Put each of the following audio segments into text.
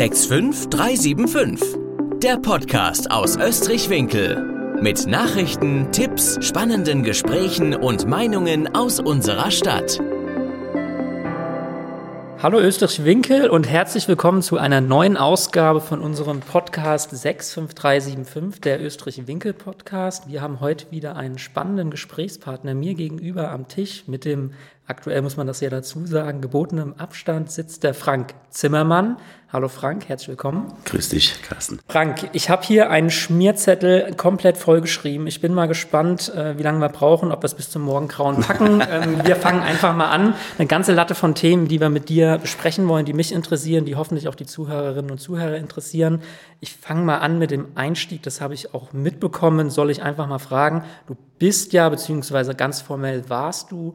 65375. Der Podcast aus Österreich-Winkel. Mit Nachrichten, Tipps, spannenden Gesprächen und Meinungen aus unserer Stadt. Hallo Österreich-Winkel und herzlich willkommen zu einer neuen Ausgabe von unserem Podcast 65375, der Österreich-Winkel-Podcast. Wir haben heute wieder einen spannenden Gesprächspartner mir gegenüber am Tisch mit dem aktuell muss man das ja dazu sagen, gebotenem Abstand sitzt der Frank Zimmermann. Hallo Frank, herzlich willkommen. Grüß dich, Carsten. Frank, ich habe hier einen Schmierzettel komplett vollgeschrieben. Ich bin mal gespannt, äh, wie lange wir brauchen, ob wir es bis zum Morgengrauen packen. ähm, wir fangen einfach mal an. Eine ganze Latte von Themen, die wir mit dir besprechen wollen, die mich interessieren, die hoffentlich auch die Zuhörerinnen und Zuhörer interessieren. Ich fange mal an mit dem Einstieg, das habe ich auch mitbekommen, soll ich einfach mal fragen. Du bist ja, beziehungsweise ganz formell warst du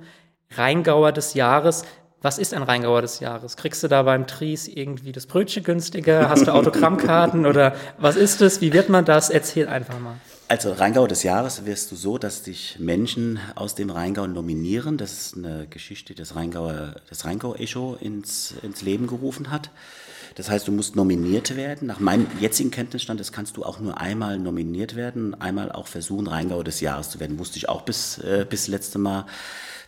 Rheingauer des Jahres. Was ist ein Rheingauer des Jahres? Kriegst du da beim Tries irgendwie das Brötchen günstiger? Hast du Autogrammkarten oder was ist es? Wie wird man das? Erzähl einfach mal. Also Rheingau des Jahres wirst du so, dass dich Menschen aus dem Rheingau nominieren. Das ist eine Geschichte, die das Rheingauer, das Rheingau-Echo ins, ins Leben gerufen hat. Das heißt, du musst nominiert werden. Nach meinem jetzigen Kenntnisstand, das kannst du auch nur einmal nominiert werden, einmal auch versuchen, Rheingau des Jahres zu werden. Wusste ich auch bis, äh, bis letzte Mal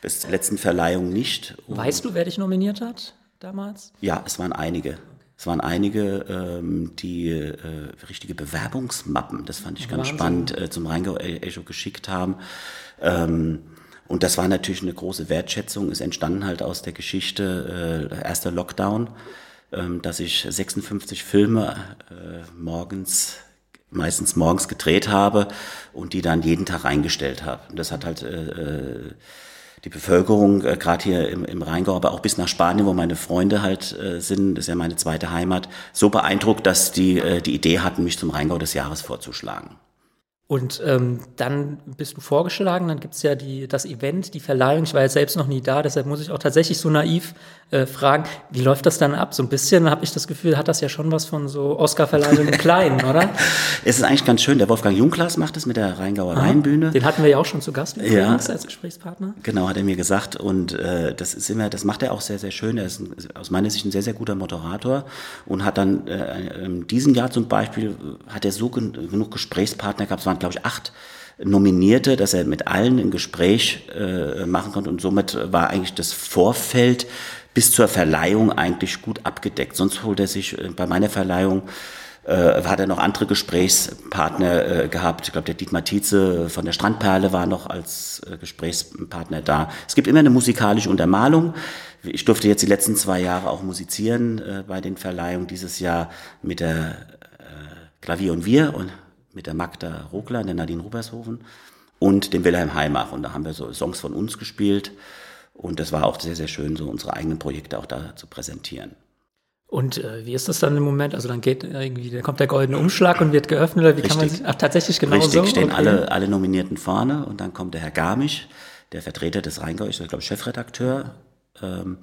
bis zur letzten Verleihung nicht. Und weißt du, wer dich nominiert hat damals? Ja, es waren einige. Es waren einige, ähm, die äh, richtige Bewerbungsmappen, das fand ich ganz Wahnsinn. spannend, äh, zum Rheingau Echo geschickt haben. Ähm, und das war natürlich eine große Wertschätzung, ist entstanden halt aus der Geschichte, äh, erster Lockdown, ähm, dass ich 56 Filme äh, morgens meistens morgens gedreht habe und die dann jeden Tag reingestellt habe. Und das hat halt äh, äh die Bevölkerung, äh, gerade hier im, im Rheingau, aber auch bis nach Spanien, wo meine Freunde halt äh, sind, das ist ja meine zweite Heimat, so beeindruckt, dass die äh, die Idee hatten, mich zum Rheingau des Jahres vorzuschlagen. Und ähm, dann bist du vorgeschlagen, dann gibt's ja die, das Event, die Verleihung. Ich war ja selbst noch nie da, deshalb muss ich auch tatsächlich so naiv äh, fragen, wie läuft das dann ab? So ein bisschen habe ich das Gefühl, hat das ja schon was von so Oscar-Verleihung im Kleinen, oder? Es ist eigentlich ganz schön. Der Wolfgang Jungklaas macht es mit der Rheingauer Rheinbühne. Den hatten wir ja auch schon zu Gast ja. als Gesprächspartner. Genau, hat er mir gesagt. Und äh, das ist immer, das macht er auch sehr, sehr schön. Er ist ein, aus meiner Sicht ein sehr, sehr guter Moderator und hat dann äh, in diesem Jahr zum Beispiel, hat er so gen genug Gesprächspartner gehabt, es waren glaube ich acht Nominierte, dass er mit allen ein Gespräch äh, machen konnte und somit war eigentlich das Vorfeld bis zur Verleihung eigentlich gut abgedeckt. Sonst holt er sich äh, bei meiner Verleihung äh, hat er noch andere Gesprächspartner äh, gehabt. Ich glaube, der Dietmar Tietze von der Strandperle war noch als Gesprächspartner da. Es gibt immer eine musikalische Untermalung. Ich durfte jetzt die letzten zwei Jahre auch musizieren bei den Verleihungen. Dieses Jahr mit der Klavier und Wir mit der Magda Rogler, der Nadine Rubershofen und dem Wilhelm Heimach. Und da haben wir so Songs von uns gespielt. Und das war auch sehr, sehr schön, so unsere eigenen Projekte auch da zu präsentieren. Und äh, wie ist das dann im Moment? Also dann geht irgendwie, da kommt der goldene Umschlag und wird geöffnet oder wie Richtig. kann man sich, ach tatsächlich genau Richtig, so? stehen okay. alle, alle Nominierten vorne und dann kommt der Herr Garmisch, der Vertreter des Rheingau, ich glaube Chefredakteur, ähm,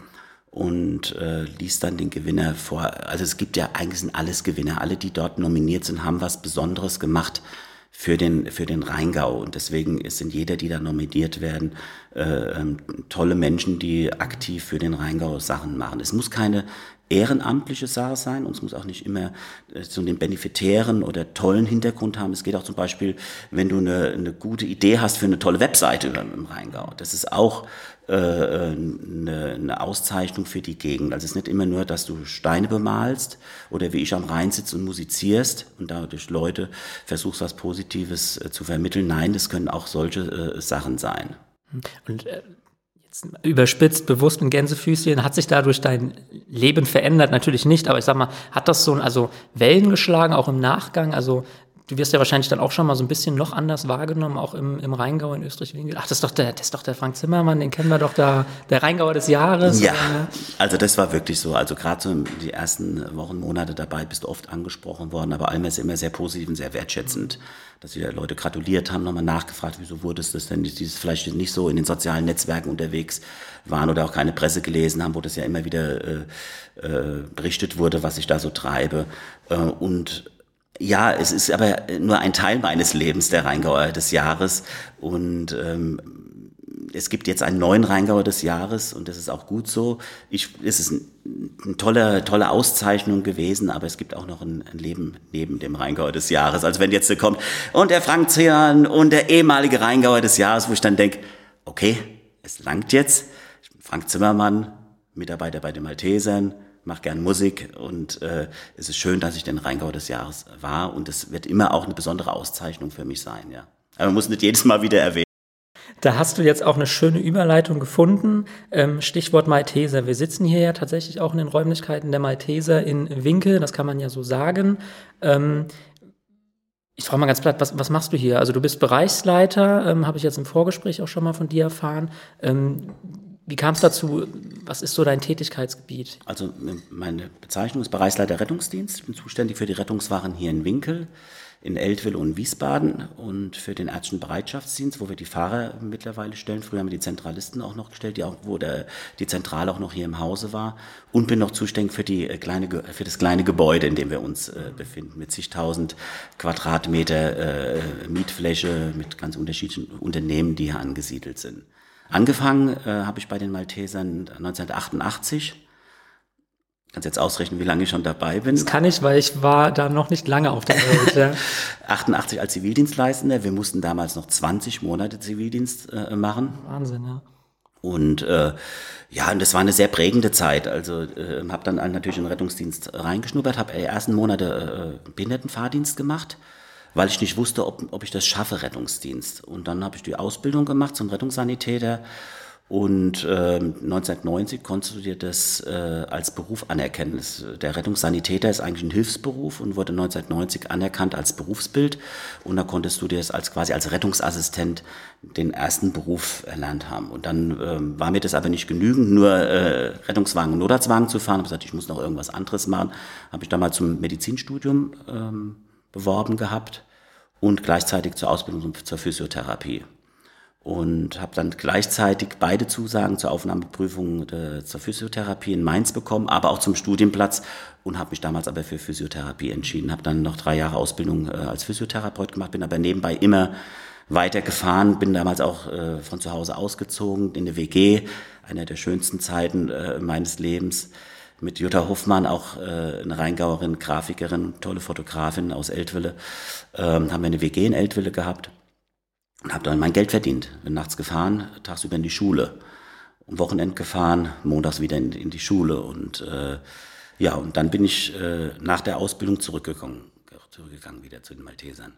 und äh, liest dann den Gewinner vor. Also es gibt ja eigentlich sind alles Gewinner. Alle, die dort nominiert sind, haben was Besonderes gemacht für den, für den Rheingau. Und deswegen sind jeder, die da nominiert werden, äh, ähm, tolle Menschen, die aktiv für den Rheingau Sachen machen. Es muss keine ehrenamtliche Sache sein und es muss auch nicht immer äh, so einen benefitären oder tollen Hintergrund haben. Es geht auch zum Beispiel, wenn du eine, eine gute Idee hast für eine tolle Webseite im Rheingau. Das ist auch eine, eine Auszeichnung für die Gegend. Also es ist nicht immer nur, dass du Steine bemalst oder wie ich am Rhein sitzt und musizierst und dadurch Leute versuchst, was Positives äh, zu vermitteln. Nein, das können auch solche äh, Sachen sein. Und äh, jetzt überspitzt, bewusst in Gänsefüßchen, hat sich dadurch dein Leben verändert? Natürlich nicht, aber ich sag mal, hat das so ein, also Wellen geschlagen, auch im Nachgang? Also du wirst ja wahrscheinlich dann auch schon mal so ein bisschen noch anders wahrgenommen, auch im, im Rheingau in Österreich-Winkel. Ach, das ist doch der, das ist doch der Frank Zimmermann, den kennen wir doch da, der Rheingauer des Jahres. Ja, also das war wirklich so. Also gerade so die ersten Wochen, Monate dabei bist du oft angesprochen worden, aber ist immer sehr positiv und sehr wertschätzend, dass wieder Leute gratuliert haben, nochmal nachgefragt, wieso wurde es das denn, die vielleicht nicht so in den sozialen Netzwerken unterwegs waren oder auch keine Presse gelesen haben, wo das ja immer wieder äh, äh, berichtet wurde, was ich da so treibe. Äh, und ja, es ist aber nur ein Teil meines Lebens, der Rheingauer des Jahres. Und ähm, es gibt jetzt einen neuen Rheingauer des Jahres und das ist auch gut so. Ich, es ist ein, eine tolle, tolle Auszeichnung gewesen, aber es gibt auch noch ein, ein Leben neben dem Rheingauer des Jahres. Also wenn jetzt kommt und der Frank Zehern und der ehemalige Rheingauer des Jahres, wo ich dann denke, okay, es langt jetzt. Frank Zimmermann, Mitarbeiter bei den Maltesern, mache gern Musik und äh, es ist schön, dass ich den Rheingau des Jahres war und es wird immer auch eine besondere Auszeichnung für mich sein, ja. Aber man muss nicht jedes Mal wieder erwähnen. Da hast du jetzt auch eine schöne Überleitung gefunden. Ähm, Stichwort Malteser. Wir sitzen hier ja tatsächlich auch in den Räumlichkeiten der Malteser in Winkel, das kann man ja so sagen. Ähm, ich frage mal ganz platt, was, was machst du hier? Also du bist Bereichsleiter, ähm, habe ich jetzt im Vorgespräch auch schon mal von dir erfahren. Wie kam es dazu? Was ist so dein Tätigkeitsgebiet? Also meine Bezeichnung ist Bereichsleiter Rettungsdienst. Ich bin zuständig für die Rettungswachen hier in Winkel in Eltville und Wiesbaden und für den ärztlichen Bereitschaftsdienst, wo wir die Fahrer mittlerweile stellen. Früher haben wir die Zentralisten auch noch gestellt, die auch, wo der, die Zentrale auch noch hier im Hause war. Und bin noch zuständig für, die äh, kleine, für das kleine Gebäude, in dem wir uns äh, befinden, mit zigtausend Quadratmeter äh, Mietfläche, mit ganz unterschiedlichen Unternehmen, die hier angesiedelt sind. Angefangen äh, habe ich bei den Maltesern 1988 Kannst jetzt ausrechnen, wie lange ich schon dabei bin. Das kann ich, weil ich war da noch nicht lange auf der Welt. Ja. 88 als Zivildienstleistender. Wir mussten damals noch 20 Monate Zivildienst äh, machen. Wahnsinn, ja. Und äh, ja, und das war eine sehr prägende Zeit. Also äh, habe dann natürlich in den Rettungsdienst reingeschnuppert, habe die ersten Monate äh, Behindertenfahrdienst gemacht, weil ich nicht wusste, ob, ob ich das schaffe, Rettungsdienst. Und dann habe ich die Ausbildung gemacht zum Rettungssanitäter und äh, 1990 konntest du dir das äh, als Beruf anerkennen. Das, der Rettungssanitäter ist eigentlich ein Hilfsberuf und wurde 1990 anerkannt als Berufsbild. Und da konntest du dir das als quasi als Rettungsassistent den ersten Beruf erlernt haben. Und dann äh, war mir das aber nicht genügend, nur äh, Rettungswagen und Notarztwagen zu fahren. Ich habe gesagt, ich muss noch irgendwas anderes machen. Habe ich dann mal zum Medizinstudium ähm, beworben gehabt und gleichzeitig zur Ausbildung zur Physiotherapie und habe dann gleichzeitig beide Zusagen zur Aufnahmeprüfung äh, zur Physiotherapie in Mainz bekommen, aber auch zum Studienplatz und habe mich damals aber für Physiotherapie entschieden. Habe dann noch drei Jahre Ausbildung äh, als Physiotherapeut gemacht, bin aber nebenbei immer weiter gefahren, bin damals auch äh, von zu Hause ausgezogen in eine WG, einer der schönsten Zeiten meines Lebens mit Jutta Hoffmann, auch äh, eine Rheingauerin, Grafikerin, tolle Fotografin aus Eltville, ähm, haben wir eine WG in Eltville gehabt und habe dann mein Geld verdient. Bin nachts gefahren, tagsüber in die Schule. Am Wochenende gefahren, montags wieder in, in die Schule. Und äh, ja, und dann bin ich äh, nach der Ausbildung zurückgegangen, zurückgegangen wieder zu den Maltesern.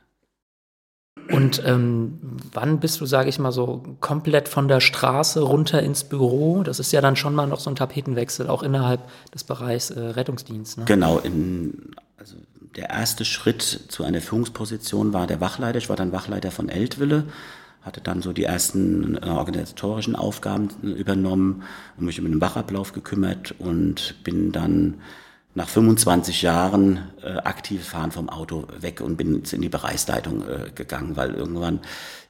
Und ähm, wann bist du, sage ich mal, so komplett von der Straße runter ins Büro? Das ist ja dann schon mal noch so ein Tapetenwechsel, auch innerhalb des Bereichs äh, Rettungsdienst. Ne? Genau, in, also der erste Schritt zu einer Führungsposition war der Wachleiter. Ich war dann Wachleiter von Eltville, hatte dann so die ersten äh, organisatorischen Aufgaben übernommen und mich um den Wachablauf gekümmert und bin dann nach 25 Jahren äh, aktiv fahren vom Auto weg und bin in die Bereichsleitung äh, gegangen, weil irgendwann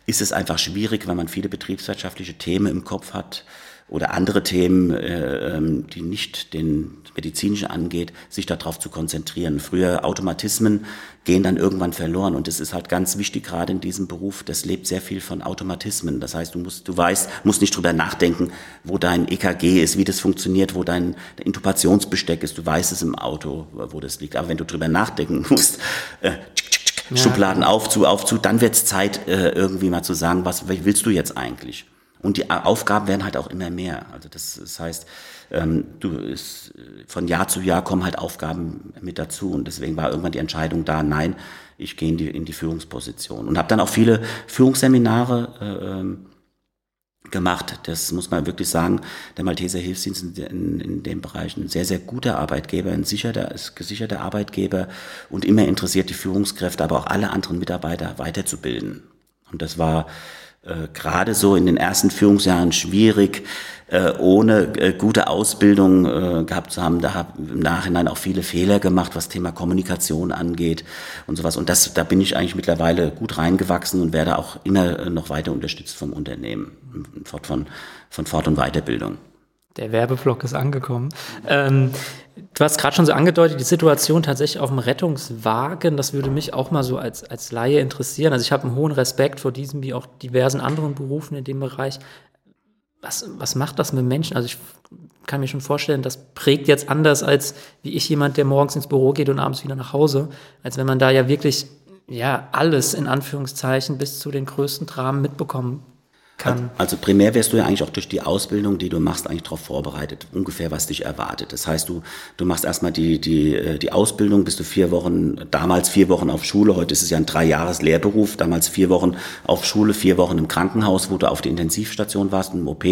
ist es einfach schwierig, wenn man viele betriebswirtschaftliche Themen im Kopf hat, oder andere Themen, äh, ähm, die nicht den medizinischen angeht, sich darauf zu konzentrieren. Früher Automatismen gehen dann irgendwann verloren und es ist halt ganz wichtig gerade in diesem Beruf, das lebt sehr viel von Automatismen. Das heißt, du musst, du weißt, musst nicht drüber nachdenken, wo dein EKG ist, wie das funktioniert, wo dein Intubationsbesteck ist. Du weißt es im Auto, wo das liegt. Aber wenn du drüber nachdenken musst, äh, ja. Schubladen auf zu, auf zu, dann wird es Zeit, äh, irgendwie mal zu sagen, was willst du jetzt eigentlich? Und die Aufgaben werden halt auch immer mehr. Also das, das heißt, ähm, du ist, von Jahr zu Jahr kommen halt Aufgaben mit dazu. Und deswegen war irgendwann die Entscheidung da, nein, ich gehe in die, in die Führungsposition. Und habe dann auch viele Führungsseminare äh, ähm, gemacht. Das muss man wirklich sagen. Der Malteser Hilfsdienst ist in, in dem Bereich ein sehr, sehr guter Arbeitgeber, ein sicherter, gesicherter Arbeitgeber und immer interessiert, die Führungskräfte, aber auch alle anderen Mitarbeiter weiterzubilden. Und das war äh, gerade so in den ersten Führungsjahren schwierig, äh, ohne äh, gute Ausbildung äh, gehabt zu haben. Da habe im Nachhinein auch viele Fehler gemacht, was Thema Kommunikation angeht und sowas. Und das, da bin ich eigentlich mittlerweile gut reingewachsen und werde auch immer äh, noch weiter unterstützt vom Unternehmen, von, von Fort- und Weiterbildung. Der Werbeblock ist angekommen. Ähm, du hast gerade schon so angedeutet, die Situation tatsächlich auf dem Rettungswagen, das würde mich auch mal so als, als Laie interessieren. Also ich habe einen hohen Respekt vor diesem wie auch diversen anderen Berufen in dem Bereich. was, was macht das mit Menschen? Also ich kann mir schon vorstellen, das prägt jetzt anders als wie ich jemand, der morgens ins Büro geht und abends wieder nach Hause, als wenn man da ja wirklich ja alles in Anführungszeichen bis zu den größten Dramen mitbekommen kann. Also primär wärst du ja eigentlich auch durch die Ausbildung, die du machst, eigentlich darauf vorbereitet, ungefähr was dich erwartet. Das heißt, du, du machst erstmal die, die, äh, die Ausbildung, bist du vier Wochen, damals vier Wochen auf Schule, heute ist es ja ein Drei-Jahres-Lehrberuf, damals vier Wochen auf Schule, vier Wochen im Krankenhaus, wo du auf die Intensivstation warst, im OP.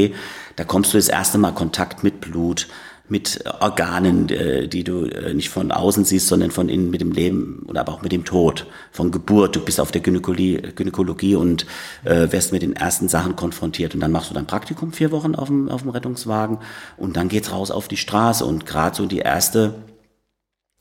Da kommst du das erste Mal Kontakt mit Blut, mit Organen, äh, die du äh, nicht von außen siehst, sondern von innen mit dem Leben und aber auch mit dem Tod, von Geburt. Du bist auf der Gynäkologie, Gynäkologie und äh, wirst mit den ersten Sachen konfrontiert. Und dann machst du dein Praktikum vier Wochen auf dem, auf dem Rettungswagen und dann geht's raus auf die Straße. Und gerade so die erste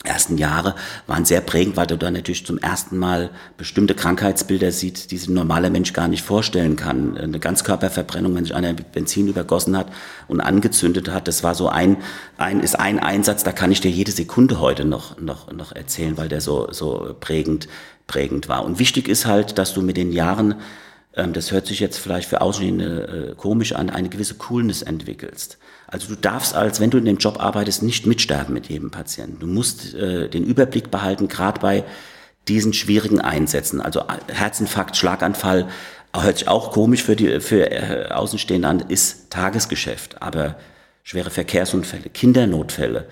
ersten Jahre waren sehr prägend, weil du da natürlich zum ersten Mal bestimmte Krankheitsbilder siehst, die sich ein normaler Mensch gar nicht vorstellen kann. Eine Ganzkörperverbrennung, wenn sich einer mit Benzin übergossen hat und angezündet hat, das war so ein, ein, ist ein Einsatz, da kann ich dir jede Sekunde heute noch, noch, noch erzählen, weil der so, so prägend, prägend war. Und wichtig ist halt, dass du mit den Jahren ähm, das hört sich jetzt vielleicht für Außenstehende äh, komisch an, eine gewisse Coolness entwickelst. Also du darfst als, wenn du in dem Job arbeitest, nicht mitsterben mit jedem Patienten. Du musst äh, den Überblick behalten, gerade bei diesen schwierigen Einsätzen. Also äh, Herzinfarkt, Schlaganfall, hört sich auch komisch für die für äh, Außenstehende an, ist Tagesgeschäft. Aber schwere Verkehrsunfälle, Kindernotfälle,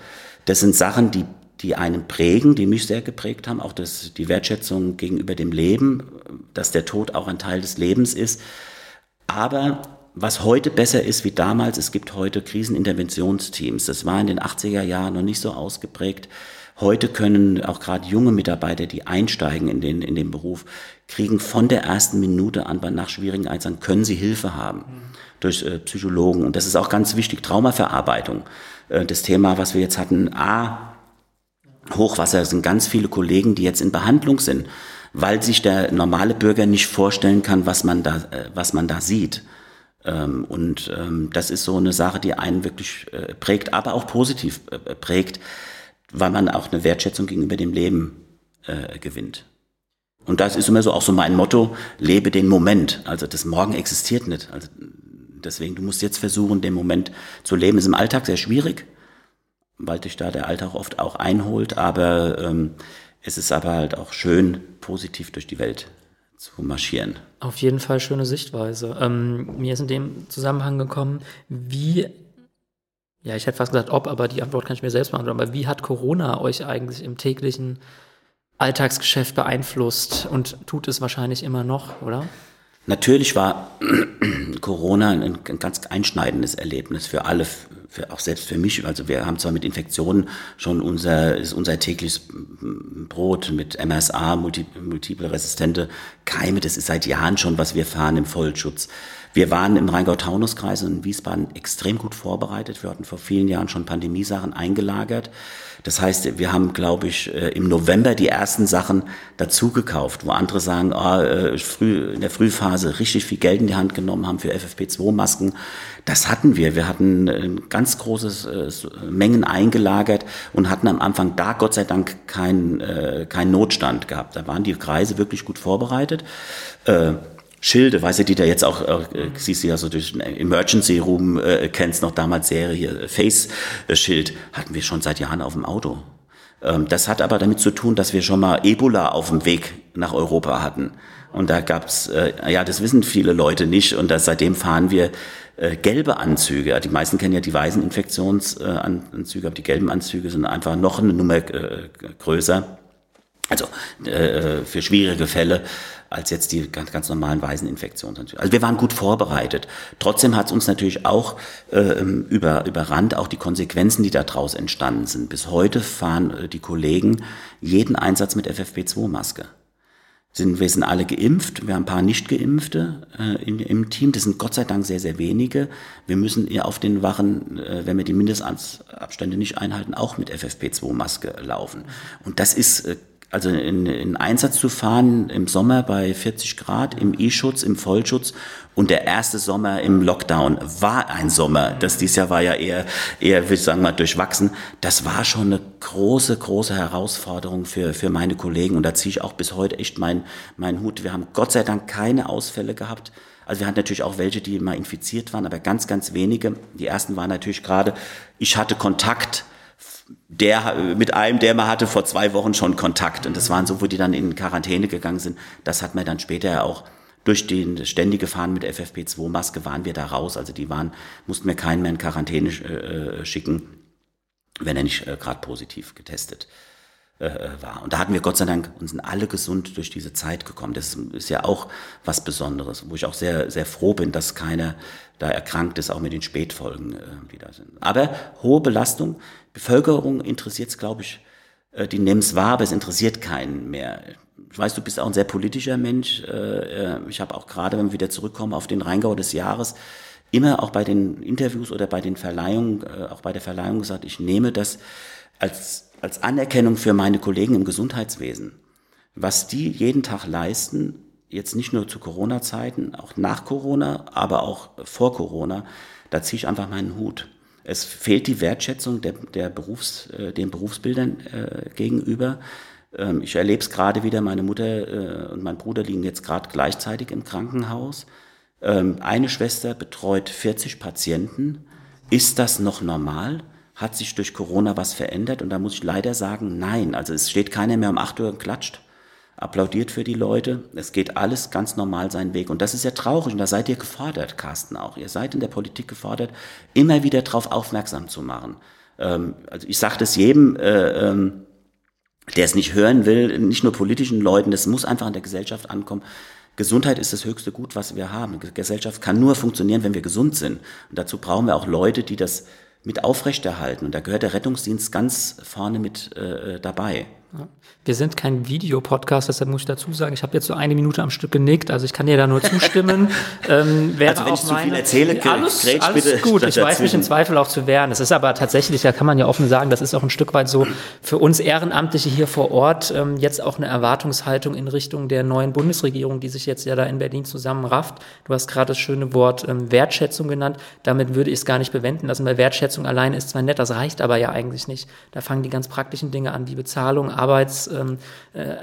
das sind Sachen, die die einen prägen, die mich sehr geprägt haben, auch das, die Wertschätzung gegenüber dem Leben, dass der Tod auch ein Teil des Lebens ist. Aber was heute besser ist wie damals, es gibt heute Kriseninterventionsteams. Das war in den 80er Jahren noch nicht so ausgeprägt. Heute können auch gerade junge Mitarbeiter, die einsteigen in den, in den Beruf, kriegen von der ersten Minute an nach schwierigen Einsätzen, können sie Hilfe haben durch äh, Psychologen. Und das ist auch ganz wichtig, Traumaverarbeitung. Äh, das Thema, was wir jetzt hatten, A, Hochwasser sind ganz viele Kollegen, die jetzt in Behandlung sind, weil sich der normale Bürger nicht vorstellen kann, was man da, äh, was man da sieht. Ähm, und ähm, das ist so eine Sache, die einen wirklich äh, prägt, aber auch positiv äh, prägt, weil man auch eine Wertschätzung gegenüber dem Leben äh, gewinnt. Und das ist immer so auch so mein Motto, lebe den Moment. Also das Morgen existiert nicht. Also deswegen, du musst jetzt versuchen, den Moment zu leben. Ist im Alltag sehr schwierig, weil dich da der Alltag oft auch einholt, aber ähm, es ist aber halt auch schön, positiv durch die Welt zu marschieren. Auf jeden Fall schöne Sichtweise. Ähm, mir ist in dem Zusammenhang gekommen, wie, ja, ich hätte fast gesagt, ob, aber die Antwort kann ich mir selbst beantworten, aber wie hat Corona euch eigentlich im täglichen Alltagsgeschäft beeinflusst und tut es wahrscheinlich immer noch, oder? Natürlich war Corona ein, ganz einschneidendes Erlebnis für alle, für, auch selbst für mich. Also wir haben zwar mit Infektionen schon unser, ist unser tägliches Brot mit MRSA, multi, multiple resistente Keime, das ist seit Jahren schon, was wir fahren im Vollschutz. Wir waren im Rheingau-Taunus-Kreis in Wiesbaden extrem gut vorbereitet. Wir hatten vor vielen Jahren schon Pandemiesachen eingelagert. Das heißt, wir haben, glaube ich, äh, im November die ersten Sachen dazugekauft, wo andere sagen, oh, früh, in der Frühphase richtig viel Geld in die Hand genommen haben für FFP2-Masken. Das hatten wir. Wir hatten ganz großes äh, Mengen eingelagert und hatten am Anfang da Gott sei Dank keinen äh, kein Notstand gehabt. Da waren die Kreise wirklich gut vorbereitet. Äh, Schilde, weißt du, die da jetzt auch, äh, siehst du ja so durch den Emergency Room, äh, kennst noch damals Serie hier, Face-Schild, hatten wir schon seit Jahren auf dem Auto. Ähm, das hat aber damit zu tun, dass wir schon mal Ebola auf dem Weg nach Europa hatten. Und da gab's, äh, ja, das wissen viele Leute nicht. Und das, seitdem fahren wir äh, gelbe Anzüge. Die meisten kennen ja die weißen Infektionsanzüge, aber die gelben Anzüge sind einfach noch eine Nummer äh, größer. Also äh, für schwierige Fälle als jetzt die ganz, ganz normalen Waiseninfektionen. Also wir waren gut vorbereitet. Trotzdem hat es uns natürlich auch äh, über, überrannt, auch die Konsequenzen, die daraus entstanden sind. Bis heute fahren äh, die Kollegen jeden Einsatz mit FFP2-Maske. Sind, wir sind alle geimpft, wir haben ein paar Nicht-Geimpfte äh, in, im Team, das sind Gott sei Dank sehr, sehr wenige. Wir müssen ja auf den Wachen, äh, wenn wir die Mindestabstände nicht einhalten, auch mit FFP2-Maske laufen. Und das ist äh, also in, in Einsatz zu fahren im Sommer bei 40 Grad, im E-Schutz, im Vollschutz. Und der erste Sommer im Lockdown war ein Sommer. Das dieses Jahr war ja eher, eher, würde ich sagen mal, durchwachsen. Das war schon eine große, große Herausforderung für, für meine Kollegen. Und da ziehe ich auch bis heute echt meinen mein Hut. Wir haben Gott sei Dank keine Ausfälle gehabt. Also wir hatten natürlich auch welche, die mal infiziert waren, aber ganz, ganz wenige. Die ersten waren natürlich gerade, ich hatte Kontakt der mit einem, der man hatte vor zwei Wochen schon Kontakt. Und das waren so, wo die dann in Quarantäne gegangen sind. Das hat man dann später auch durch den ständige Fahren mit FFP2-Maske waren wir da raus. Also die waren, mussten wir keinen mehr in Quarantäne äh, schicken, wenn er nicht äh, gerade positiv getestet äh, war. Und da hatten wir Gott sei Dank und sind alle gesund durch diese Zeit gekommen. Das ist ja auch was Besonderes, wo ich auch sehr, sehr froh bin, dass keiner da erkrankt ist, auch mit den Spätfolgen, äh, die da sind. Aber hohe Belastung, Bevölkerung interessiert es, glaube ich, äh, die nehmen es wahr, aber es interessiert keinen mehr. Ich weiß, du bist auch ein sehr politischer Mensch. Äh, ich habe auch gerade, wenn wir wieder zurückkommen auf den Rheingau des Jahres, immer auch bei den Interviews oder bei den Verleihungen, auch bei der Verleihung gesagt, ich nehme das als, als Anerkennung für meine Kollegen im Gesundheitswesen. Was die jeden Tag leisten, jetzt nicht nur zu Corona-Zeiten, auch nach Corona, aber auch vor Corona, da ziehe ich einfach meinen Hut. Es fehlt die Wertschätzung der, der Berufs, äh, den Berufsbildern äh, gegenüber. Ähm, ich erlebe es gerade wieder, meine Mutter äh, und mein Bruder liegen jetzt gerade gleichzeitig im Krankenhaus. Ähm, eine Schwester betreut 40 Patienten. Ist das noch normal? Hat sich durch Corona was verändert? Und da muss ich leider sagen, nein. Also es steht keiner mehr um 8 Uhr und klatscht applaudiert für die Leute. Es geht alles ganz normal seinen Weg. Und das ist ja traurig. Und da seid ihr gefordert, Carsten, auch. Ihr seid in der Politik gefordert, immer wieder darauf aufmerksam zu machen. Ähm, also ich sage das jedem, äh, ähm, der es nicht hören will, nicht nur politischen Leuten, das muss einfach in der Gesellschaft ankommen. Gesundheit ist das höchste Gut, was wir haben. Gesellschaft kann nur funktionieren, wenn wir gesund sind. Und dazu brauchen wir auch Leute, die das mit aufrechterhalten. Und da gehört der Rettungsdienst ganz vorne mit äh, dabei. Wir sind kein Videopodcast, deshalb muss ich dazu sagen, ich habe jetzt so eine Minute am Stück genickt, also ich kann dir da nur zustimmen. ähm, also wenn ich zu viel erzähle, alles, alles bitte gut, ich weiß mich im Zweifel auch zu wehren. Es ist aber tatsächlich, da kann man ja offen sagen, das ist auch ein Stück weit so für uns Ehrenamtliche hier vor Ort ähm, jetzt auch eine Erwartungshaltung in Richtung der neuen Bundesregierung, die sich jetzt ja da in Berlin zusammenrafft. Du hast gerade das schöne Wort ähm, Wertschätzung genannt, damit würde ich es gar nicht bewenden lassen, weil Wertschätzung alleine ist zwar nett, das reicht aber ja eigentlich nicht. Da fangen die ganz praktischen Dinge an, wie Bezahlung, Arbeits, ähm, äh,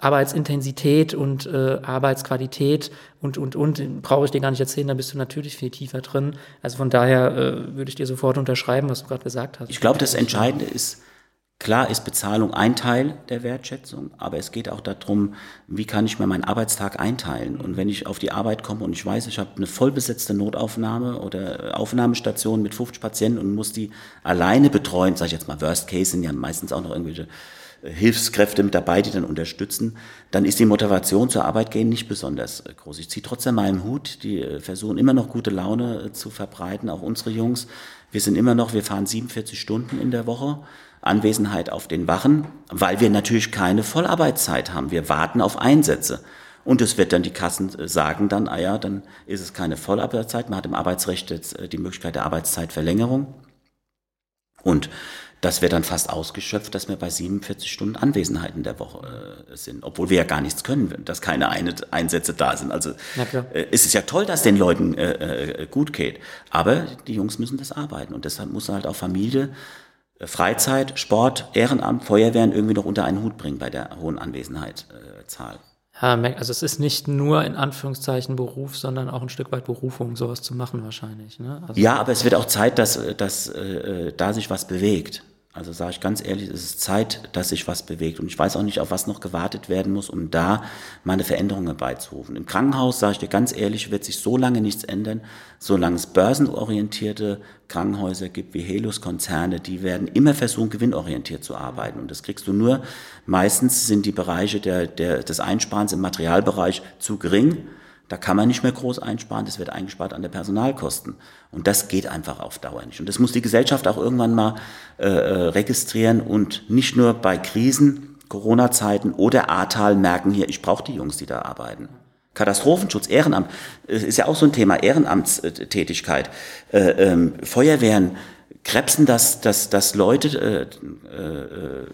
Arbeitsintensität und äh, Arbeitsqualität und, und, und, brauche ich dir gar nicht erzählen, da bist du natürlich viel tiefer drin. Also von daher äh, würde ich dir sofort unterschreiben, was du gerade gesagt hast. Ich glaube, das Entscheidende ist, Klar ist Bezahlung ein Teil der Wertschätzung, aber es geht auch darum, wie kann ich mir meinen Arbeitstag einteilen. Und wenn ich auf die Arbeit komme und ich weiß, ich habe eine vollbesetzte Notaufnahme oder Aufnahmestation mit 50 Patienten und muss die alleine betreuen, sage ich jetzt mal, Worst Case sind ja meistens auch noch irgendwelche Hilfskräfte mit dabei, die dann unterstützen, dann ist die Motivation zur Arbeit gehen nicht besonders äh, groß. Ich ziehe trotzdem meinen Hut, die äh, versuchen immer noch gute Laune äh, zu verbreiten, auch unsere Jungs. Wir sind immer noch, wir fahren 47 Stunden in der Woche, Anwesenheit auf den Wachen, weil wir natürlich keine Vollarbeitszeit haben. Wir warten auf Einsätze. Und es wird dann die Kassen sagen dann, ah ja, dann ist es keine Vollarbeitszeit. Man hat im Arbeitsrecht jetzt die Möglichkeit der Arbeitszeitverlängerung. Und das wird dann fast ausgeschöpft, dass wir bei 47 Stunden Anwesenheit in der Woche äh, sind, obwohl wir ja gar nichts können, dass keine Einsätze da sind. Also äh, es ist ja toll, dass den Leuten äh, äh, gut geht, aber die Jungs müssen das arbeiten und deshalb muss halt auch Familie, äh, Freizeit, Sport, Ehrenamt, Feuerwehren irgendwie noch unter einen Hut bringen bei der hohen Anwesenheitszahl. Ja, also es ist nicht nur in Anführungszeichen Beruf, sondern auch ein Stück weit Berufung, sowas zu machen wahrscheinlich. Ne? Also ja, aber es wird auch Zeit, dass, dass äh, da sich was bewegt. Also sage ich ganz ehrlich, es ist Zeit, dass sich was bewegt. Und ich weiß auch nicht, auf was noch gewartet werden muss, um da meine Veränderungen herbeizurufen. Im Krankenhaus, sage ich dir ganz ehrlich, wird sich so lange nichts ändern, solange es börsenorientierte Krankenhäuser gibt wie Helus-Konzerne, die werden immer versuchen, gewinnorientiert zu arbeiten. Und das kriegst du nur, meistens sind die Bereiche der, der, des Einsparens im Materialbereich zu gering da kann man nicht mehr groß einsparen, das wird eingespart an der Personalkosten. Und das geht einfach auf Dauer nicht. Und das muss die Gesellschaft auch irgendwann mal äh, äh registrieren und nicht nur bei Krisen, Corona-Zeiten oder Ahrtal merken hier, ich brauche die Jungs, die da arbeiten. Katastrophenschutz, Ehrenamt, ist ja auch so ein Thema, Ehrenamtstätigkeit. Äh, ähm, Feuerwehren, Krebsen, dass, dass, dass Leute äh, äh,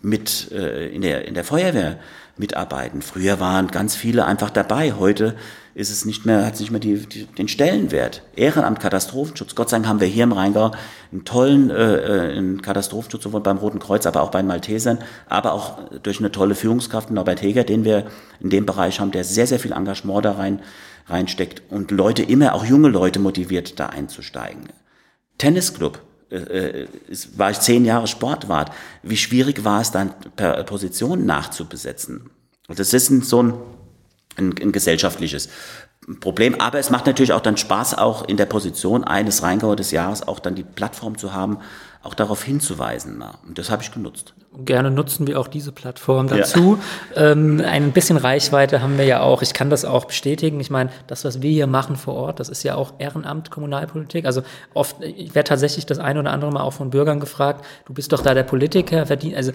mit äh, in, der, in der Feuerwehr mitarbeiten. Früher waren ganz viele einfach dabei. Heute ist es nicht mehr, hat es nicht mehr die, die, den Stellenwert. Ehrenamt, Katastrophenschutz. Gott sei Dank haben wir hier im Rheingau einen tollen äh, äh einen Katastrophenschutz, sowohl beim Roten Kreuz, aber auch bei den Maltesern, aber auch durch eine tolle Führungskraft, Norbert Heger, den wir in dem Bereich haben, der sehr, sehr viel Engagement da rein, reinsteckt und Leute immer, auch junge Leute motiviert, da einzusteigen. Tennisclub, äh, äh war ich zehn Jahre Sportwart. Wie schwierig war es dann, per Position nachzubesetzen? Das ist so ein ein, ein gesellschaftliches Problem. Aber es macht natürlich auch dann Spaß, auch in der Position eines Rheingauer des Jahres auch dann die Plattform zu haben, auch darauf hinzuweisen. Und das habe ich genutzt. Gerne nutzen wir auch diese Plattform dazu. Ja. Ähm, ein bisschen Reichweite haben wir ja auch. Ich kann das auch bestätigen. Ich meine, das, was wir hier machen vor Ort, das ist ja auch Ehrenamt, Kommunalpolitik. Also oft, ich werde tatsächlich das eine oder andere Mal auch von Bürgern gefragt, du bist doch da der Politiker, verdient, also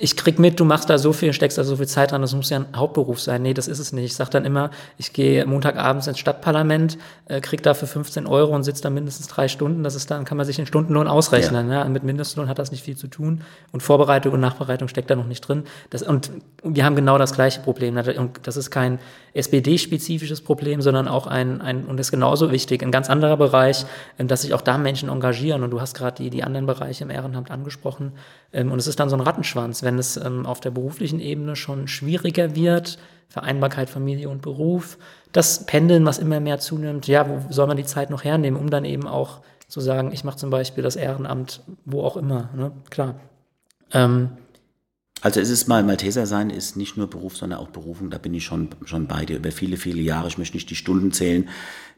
ich krieg mit, du machst da so viel, steckst da so viel Zeit dran, das muss ja ein Hauptberuf sein. Nee, das ist es nicht. Ich sage dann immer, ich gehe Montagabends ins Stadtparlament, äh, krieg dafür 15 Euro und sitze da mindestens drei Stunden. Das ist dann, kann man sich den Stundenlohn ausrechnen. Ja. Ja? Mit Mindestlohn hat das nicht viel zu tun. Und Vorbereitung und Nachbereitung steckt da noch nicht drin. Das, und wir haben genau das gleiche Problem. Und das ist kein SPD-spezifisches Problem, sondern auch ein, ein, und das ist genauso wichtig, ein ganz anderer Bereich, ähm, dass sich auch da Menschen engagieren. Und du hast gerade die, die anderen Bereiche im Ehrenamt angesprochen. Ähm, und es ist dann so ein Rattenschwanz, wenn es ähm, auf der beruflichen Ebene schon schwieriger wird, Vereinbarkeit Familie und Beruf, das Pendeln, was immer mehr zunimmt, ja, wo soll man die Zeit noch hernehmen, um dann eben auch zu sagen, ich mache zum Beispiel das Ehrenamt wo auch immer, ne? klar. Ähm, also es ist mal, Malteser sein ist nicht nur Beruf, sondern auch Berufung, da bin ich schon, schon bei dir über viele, viele Jahre. Ich möchte nicht die Stunden zählen,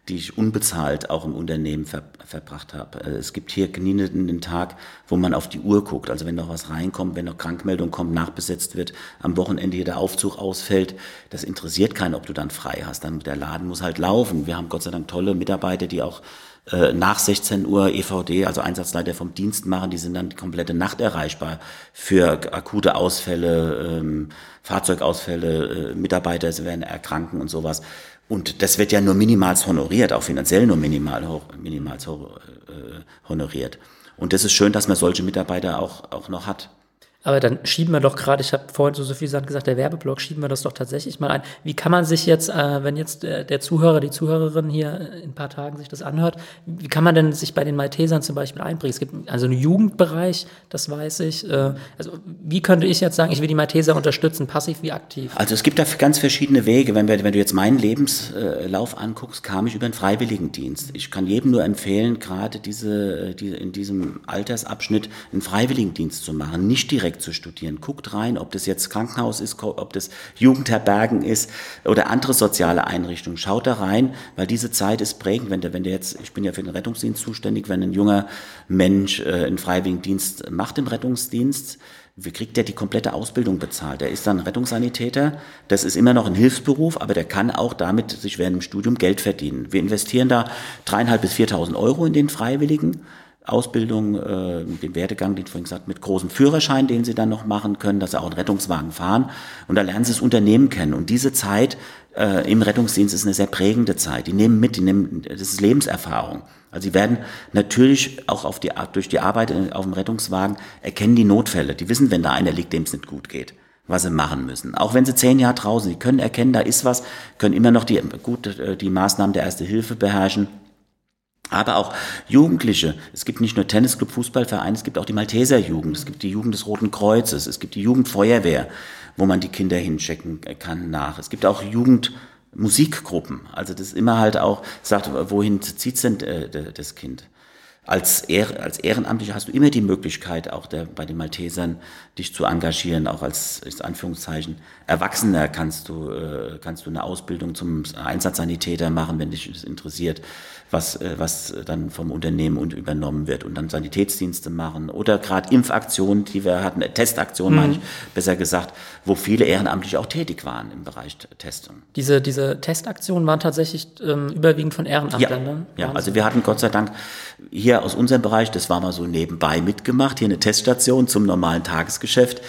die ich unbezahlt auch im Unternehmen ver, verbracht habe. Äh, es gibt hier nie einen Tag, wo man auf die Uhr guckt. Also wenn noch was reinkommt, wenn noch Krankmeldung kommt, nachbesetzt wird, am Wochenende hier der Aufzug ausfällt, das interessiert keinen, ob du dann frei hast. Dann der Laden muss halt laufen. Wir haben Gott sei Dank tolle Mitarbeiter, die auch äh, nach 16 Uhr EVD, also Einsatzleiter vom Dienst machen, die sind dann die komplette Nacht erreichbar für akute Ausfälle, ähm, Fahrzeugausfälle, äh, Mitarbeiter werden erkranken und sowas. Und das wird ja nur minimals honoriert, auch finanziell nur minimal minimals äh, honoriert. Und das ist schön, dass man solche Mitarbeiter auch, auch noch hat. Aber dann schieben wir doch gerade, ich habe vorhin so viel gesagt, der Werbeblock, schieben wir das doch tatsächlich mal ein. Wie kann man sich jetzt, äh, wenn jetzt der, der, Zuhörer, die Zuhörerin hier in ein paar Tagen sich das anhört, wie kann man denn sich bei den Maltesern zum Beispiel einbringen? Es gibt also einen Jugendbereich, das weiß ich. Äh, also wie könnte ich jetzt sagen, ich will die Malteser unterstützen, passiv wie aktiv? Also es gibt da ganz verschiedene Wege. Wenn, wir, wenn du jetzt meinen Lebenslauf anguckst, kam ich über einen Freiwilligendienst. Ich kann jedem nur empfehlen, gerade diese, die, in diesem Altersabschnitt einen Freiwilligendienst zu machen, nicht direkt direkt zu studieren. Guckt rein, ob das jetzt Krankenhaus ist, ob das Jugendherbergen ist oder andere soziale Einrichtungen. Schaut da rein, weil diese Zeit ist prägend. Wenn der, wenn der jetzt, ich bin ja für den Rettungsdienst zuständig, wenn ein junger Mensch äh, einen Freiwilligendienst macht im Rettungsdienst, wie kriegt der die komplette Ausbildung bezahlt? Der ist dann Rettungssanitäter, das ist immer noch ein Hilfsberuf, aber der kann auch damit sich während dem Studium Geld verdienen. Wir investieren da dreieinhalb bis viertausend Euro in den Freiwilligen Ausbildung, äh, den Werdegang, den ich vorhin gesagt mit großem Führerschein, den sie dann noch machen können, dass sie auch einen Rettungswagen fahren. Und da lernen sie das Unternehmen kennen. Und diese Zeit äh, im Rettungsdienst ist eine sehr prägende Zeit. Die nehmen mit, die nehmen, das ist Lebenserfahrung. Also sie werden natürlich auch auf die, durch die Arbeit auf dem Rettungswagen erkennen die Notfälle. Die wissen, wenn da einer liegt, dem es nicht gut geht was sie machen müssen. Auch wenn sie zehn Jahre draußen, sie können erkennen, da ist was, können immer noch die, gut, äh, die Maßnahmen der Erste Hilfe beherrschen aber auch Jugendliche. Es gibt nicht nur Tennisclub, Fußballvereine, es gibt auch die Malteser Jugend, es gibt die Jugend des Roten Kreuzes, es gibt die Jugendfeuerwehr, wo man die Kinder hinchecken kann nach. Es gibt auch Jugendmusikgruppen. Also das immer halt auch, sagt, wohin zieht's denn äh, das Kind? als, Ehr, als Ehrenamtlicher hast du immer die Möglichkeit, auch der, bei den Maltesern dich zu engagieren, auch als, ist Anführungszeichen, Erwachsener kannst du, äh, kannst du eine Ausbildung zum Einsatzsanitäter machen, wenn dich das interessiert was, äh, was dann vom Unternehmen und übernommen wird und dann Sanitätsdienste machen oder gerade Impfaktionen, die wir hatten, äh, Testaktionen, mhm. meine ich, besser gesagt, wo viele Ehrenamtliche auch tätig waren im Bereich Testung. Diese, diese Testaktionen waren tatsächlich ähm, überwiegend von Ehrenamtlern, ja, ne? Ja, also wir hatten Gott sei Dank hier aus unserem Bereich, das war mal so nebenbei mitgemacht, hier eine Teststation zum normalen Tagesgeschäft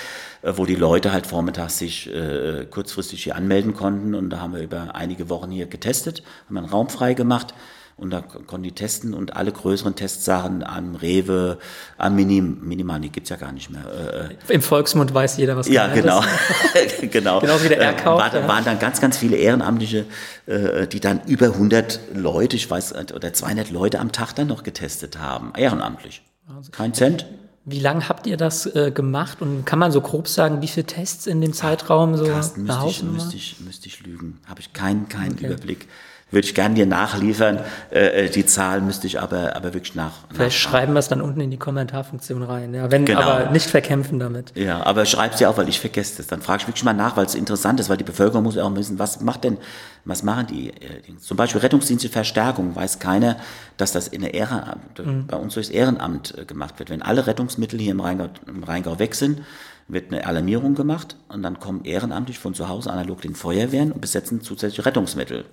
äh, wo die Leute halt vormittags sich äh, kurzfristig hier anmelden konnten. Und da haben wir über einige Wochen hier getestet, haben einen Raum frei gemacht und da konnten die testen und alle größeren Testsachen am Rewe, am Minim, Minimal, die gibt's ja gar nicht mehr. Äh, Im Volksmund weiß jeder, was Ja, genau. genau. Genau wie der R-Kauf, War, ja. waren dann ganz, ganz viele Ehrenamtliche, äh, die dann über 100 Leute, ich weiß, oder 200 Leute am Tag dann noch getestet haben. Ehrenamtlich. Kein Cent. Wie lange habt ihr das äh, gemacht und kann man so grob sagen, wie viele Tests in dem Zeitraum so Carsten, müsste ich, müsste, ich, müsste ich lügen. Habe ich keinen, keinen Überblick. Würde ich gerne dir nachliefern. Äh, die Zahl müsste ich aber, aber wirklich nach. Vielleicht schreiben wir es dann unten in die Kommentarfunktion rein. Ja, wenn Genau. aber nicht verkämpfen damit. Ja, aber schreib sie auch, weil ich vergesse das. Dann frage ich wirklich mal nach, weil es interessant ist, weil die Bevölkerung muss ja auch wissen, was macht denn, was machen die? äh? Zum Beispiel Rettungsdienste Verstärkung, weiß keiner, dass das in der Ehrenamt, bei uns durchs Ehrenamt äh, gemacht wird. Wenn alle Rettungsmittel hier im Rheingau, im Rheingau weg sind, wird eine Alarmierung gemacht und dann kommen ehrenamtlich von zu Hause analog den Feuerwehren und besetzen zusätzliche Rettungsmittel.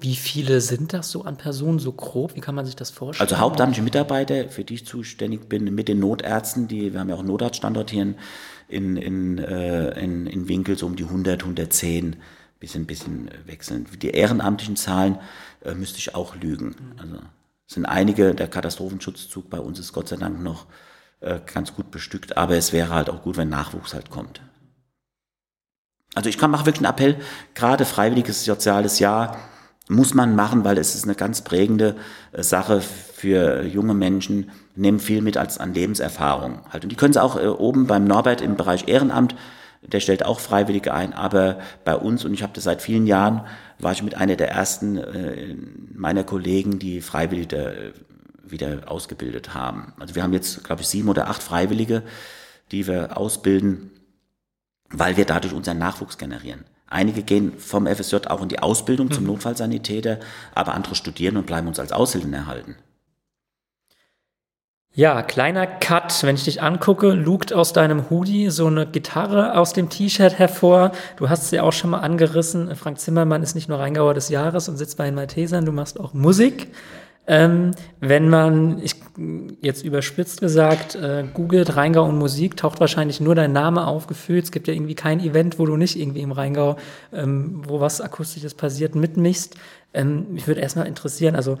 Wie viele sind das so an Personen, so grob? Wie kann man sich das vorstellen? Also hauptamtliche Mitarbeiter, für die ich zuständig bin, mit den Notärzten, die, wir haben ja auch einen Notarztstandort hier in, in, in, äh, in, in Winkel, so um die 100, 110, bisschen, bisschen wechseln. Die ehrenamtlichen Zahlen äh, müsste ich auch lügen. Also es sind einige, der Katastrophenschutzzug bei uns ist Gott sei Dank noch äh, ganz gut bestückt, aber es wäre halt auch gut, wenn Nachwuchs halt kommt. Also ich kann mache wirklich einen Appell, gerade freiwilliges soziales Jahr muss man machen, weil es ist eine ganz prägende äh, Sache für junge Menschen, nehmen viel mit als an Lebenserfahrung halt. Und die können sie auch äh, oben beim Norbert im Bereich Ehrenamt, der stellt auch Freiwillige ein, aber bei uns, und ich habe das seit vielen Jahren, war ich mit einer der ersten äh, meiner Kollegen, die Freiwillige wieder ausgebildet haben. Also wir haben jetzt, glaube ich, sieben oder acht Freiwillige, die wir ausbilden, weil wir dadurch unseren Nachwuchs generieren. Einige gehen vom FSJ auch in die Ausbildung zum Notfallsanitäter, aber andere studieren und bleiben uns als Aushilfen erhalten. Ja, kleiner Cut, wenn ich dich angucke, lugt aus deinem Hoodie so eine Gitarre aus dem T-Shirt hervor. Du hast ja auch schon mal angerissen. Frank Zimmermann ist nicht nur Rheingauer des Jahres und sitzt bei den Maltesern, du machst auch Musik. Ähm, wenn man, ich, jetzt überspitzt gesagt, äh, googelt Rheingau und Musik, taucht wahrscheinlich nur dein Name auf, gefühlt. Es gibt ja irgendwie kein Event, wo du nicht irgendwie im Rheingau, ähm, wo was Akustisches passiert, mitmischst. Ähm, mich würde erstmal interessieren, also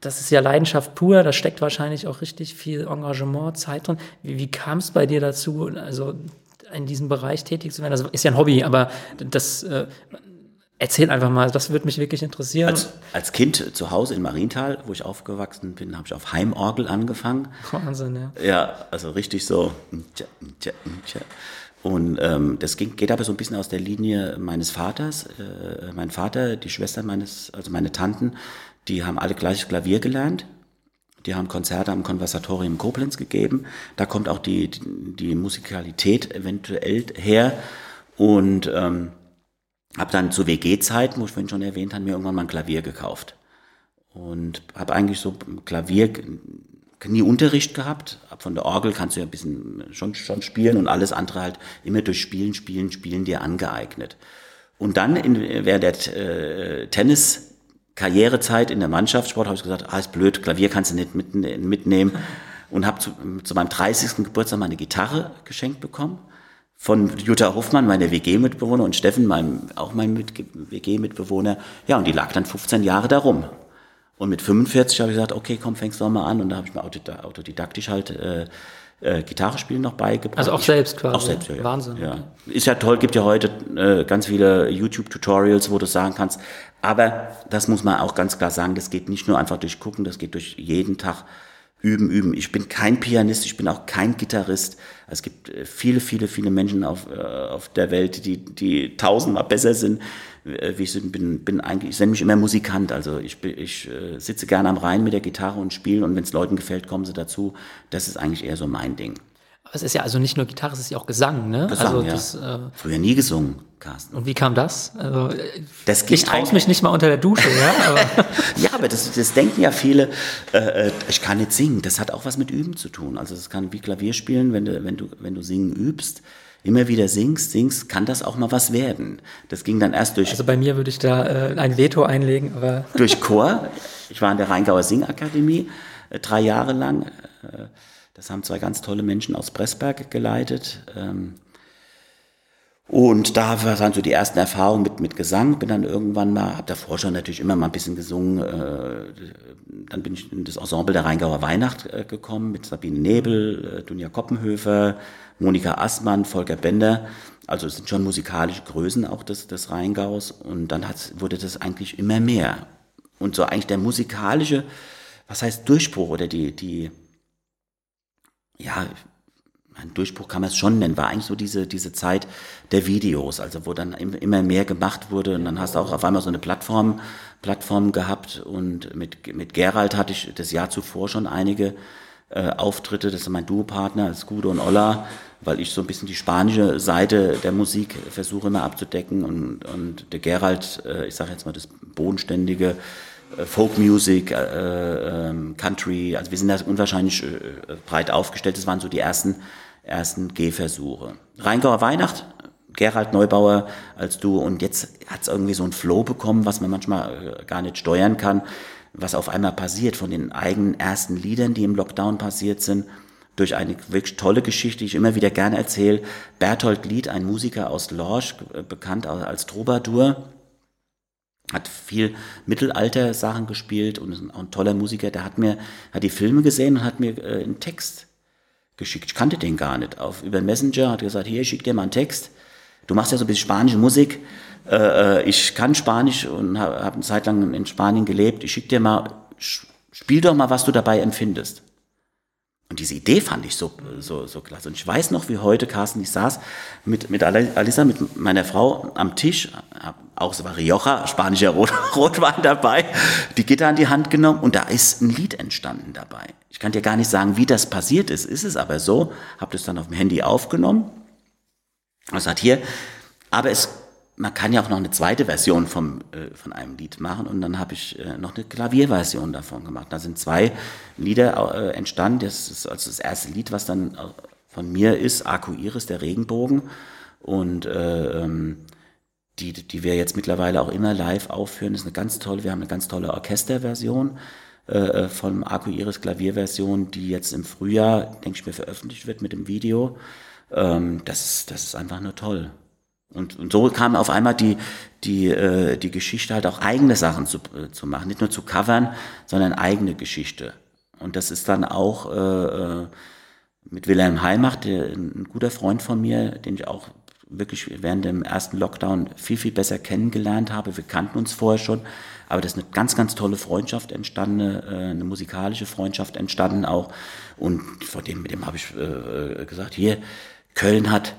das ist ja Leidenschaft pur, da steckt wahrscheinlich auch richtig viel Engagement, Zeit drin. Wie, wie kam es bei dir dazu, also in diesem Bereich tätig zu werden? Das ist ja ein Hobby, aber das äh, erzähl einfach mal, das würde mich wirklich interessieren. Als, als Kind zu Hause in Marienthal, wo ich aufgewachsen bin, habe ich auf Heimorgel angefangen. Wahnsinn, ja. Ja, also richtig so. Und ähm, das ging, geht aber so ein bisschen aus der Linie meines Vaters. Äh, mein Vater, die Schwestern meines, also meine Tanten, die haben alle gleich Klavier gelernt. Die haben Konzerte am Konservatorium Koblenz gegeben. Da kommt auch die, die, die Musikalität eventuell her. Und ähm, habe dann zu WG-Zeiten, wo ich vorhin schon erwähnt habe, mir irgendwann mal ein Klavier gekauft. Und habe eigentlich so Klavier nie Unterricht gehabt. Ab von der Orgel kannst du ja ein bisschen schon, schon spielen und alles andere halt immer durch Spielen, Spielen, Spielen dir angeeignet. Und dann in, während der äh, Tennis-Karrierezeit in der Mannschaftssport habe ich gesagt, ah, ist blöd, Klavier kannst du nicht mit, mitnehmen. Und habe zu, zu meinem 30. Geburtstag meine Gitarre geschenkt bekommen von Jutta Hoffmann, meine WG-Mitbewohner, und Steffen, meinem, auch mein WG-Mitbewohner. Ja, und die lag dann 15 Jahre darum. Und mit 45 habe ich gesagt, okay, komm, fängst du mal an. Und da habe ich mir autodidaktisch halt äh, äh, Gitarre spielen noch beigebracht. Also auch selbst quasi. Auch selbst, ja. ja. Wahnsinn. Ja. Ist ja toll, gibt ja heute äh, ganz viele YouTube-Tutorials, wo du sagen kannst. Aber das muss man auch ganz klar sagen, das geht nicht nur einfach durch Gucken, das geht durch jeden Tag üben, üben. Ich bin kein Pianist, ich bin auch kein Gitarrist. Es gibt viele, viele, viele Menschen auf, äh, auf der Welt, die, die tausendmal besser sind, äh, wie ich bin. bin eigentlich, ich nenne mich immer Musikant. Also ich, ich äh, sitze gerne am Rhein mit der Gitarre und spiele und wenn es Leuten gefällt, kommen sie dazu. Das ist eigentlich eher so mein Ding. Es ist ja also nicht nur Gitarre, es ist ja auch Gesang, ne? Gesang, also ja. das, äh, Früher nie gesungen, Carsten. und wie kam das? Also, Das ich traue mich nicht mal unter der Dusche, ja? Aber Ja, aber das, das denken ja viele, äh, äh, ich kann nicht singen. Das hat auch was mit Üben zu tun. Also das kann wie Klavier spielen, wenn du, wenn du, wenn du singen übst, immer wieder singst, singst, kann das auch mal was werden. Das ging dann erst durch, also bei mir würde ich da äh, ein Veto einlegen, aber durch Chor. Ich war in der Rheingauer Singakademie äh, drei Jahre lang. Äh, das haben zwei ganz tolle Menschen aus Pressberg geleitet. Ähm, Und da waren so die ersten Erfahrungen mit, mit Gesang. Bin dann irgendwann mal, habe davor schon natürlich immer mal ein bisschen gesungen. Äh, dann bin ich in das Ensemble der Rheingauer Weihnacht äh, gekommen mit Sabine Nebel, äh, Dunja Koppenhöfer, Monika Assmann, Volker Bender. Also es sind schon musikalische Größen auch des, des Rheingaus. Und dann hat, wurde das eigentlich immer mehr. Und so eigentlich der musikalische, was heißt Durchbruch oder die, die, ja, ein Durchbruch kann man es schon nennen, war eigentlich so diese, diese Zeit der Videos, also wo dann immer mehr gemacht wurde und dann hast du auch auf einmal so eine Plattform, Plattform gehabt und mit, mit Gerald hatte ich das Jahr zuvor schon einige äh, Auftritte, das ist mein Duopartner, Gudo und Olla, weil ich so ein bisschen die spanische Seite der Musik versuche immer abzudecken und, und der Gerald, äh, ich sage jetzt mal das bodenständige, Folk Music, äh, äh, Country, also wir sind da unwahrscheinlich äh, breit aufgestellt. Das waren so die ersten ersten Gehversuche. Rheingauer Weihnacht, Gerald Neubauer als du und jetzt hat es irgendwie so ein Flow bekommen, was man manchmal äh, gar nicht steuern kann, was auf einmal passiert von den eigenen ersten Liedern, die im Lockdown passiert sind, durch eine wirklich tolle Geschichte, die ich immer wieder gerne erzähle. Berthold Lied, ein Musiker aus Lorsch, äh, bekannt als Troubadour, hat viel Mittelalter-Sachen gespielt und ist auch ein toller Musiker. Der hat mir, hat die Filme gesehen und hat mir äh, einen Text geschickt. Ich kannte den gar nicht. Auf, über Messenger hat er gesagt, hier, schick dir mal einen Text. Du machst ja so ein bisschen spanische Musik. Äh, äh ich kann Spanisch und habe hab eine Zeit lang in Spanien gelebt. Ich schick dir mal, spiel doch mal, was du dabei empfindest. Und diese Idee fand ich so, so, so klasse. Und ich weiß noch, wie heute, Carsten, ich saß mit, mit Alisa, mit meiner Frau am Tisch, auch so war Rioja, spanischer Rot, Rotwein dabei, die Gitter in die Hand genommen und da ist ein Lied entstanden dabei. Ich kann dir gar nicht sagen, wie das passiert ist, ist es aber so, habe das dann auf dem Handy aufgenommen und sagt hier, aber es man kann ja auch noch eine zweite Version vom, äh, von einem Lied machen und dann habe ich äh, noch eine Klavierversion davon gemacht. Da sind zwei Lieder äh, entstanden. Das ist also das erste Lied, was dann äh, von mir ist, Aku Iris, der Regenbogen. Und äh, ähm, die, die wir jetzt mittlerweile auch immer live aufführen, das ist eine ganz tolle, wir haben eine ganz tolle Orchesterversion äh, äh von Aku Iris Klavierversion, die jetzt im Frühjahr, denke ich mir, veröffentlicht wird mit dem Video. Ähm, das, das ist einfach nur toll. Und, und so kam auf einmal die, die, äh, die Geschichte halt auch eigene Sachen zu, äh, zu machen, nicht nur zu covern, sondern eigene Geschichte. Und das ist dann auch äh, äh, mit Wilhelm Heimach, der, ein guter Freund von mir, den ich auch wirklich während dem ersten Lockdown viel, viel besser kennengelernt habe. Wir kannten uns vorher schon, aber das ist eine ganz, ganz tolle Freundschaft entstanden, äh, eine musikalische Freundschaft entstanden auch. Und vor dem, mit dem habe ich äh, gesagt, hier, Köln hat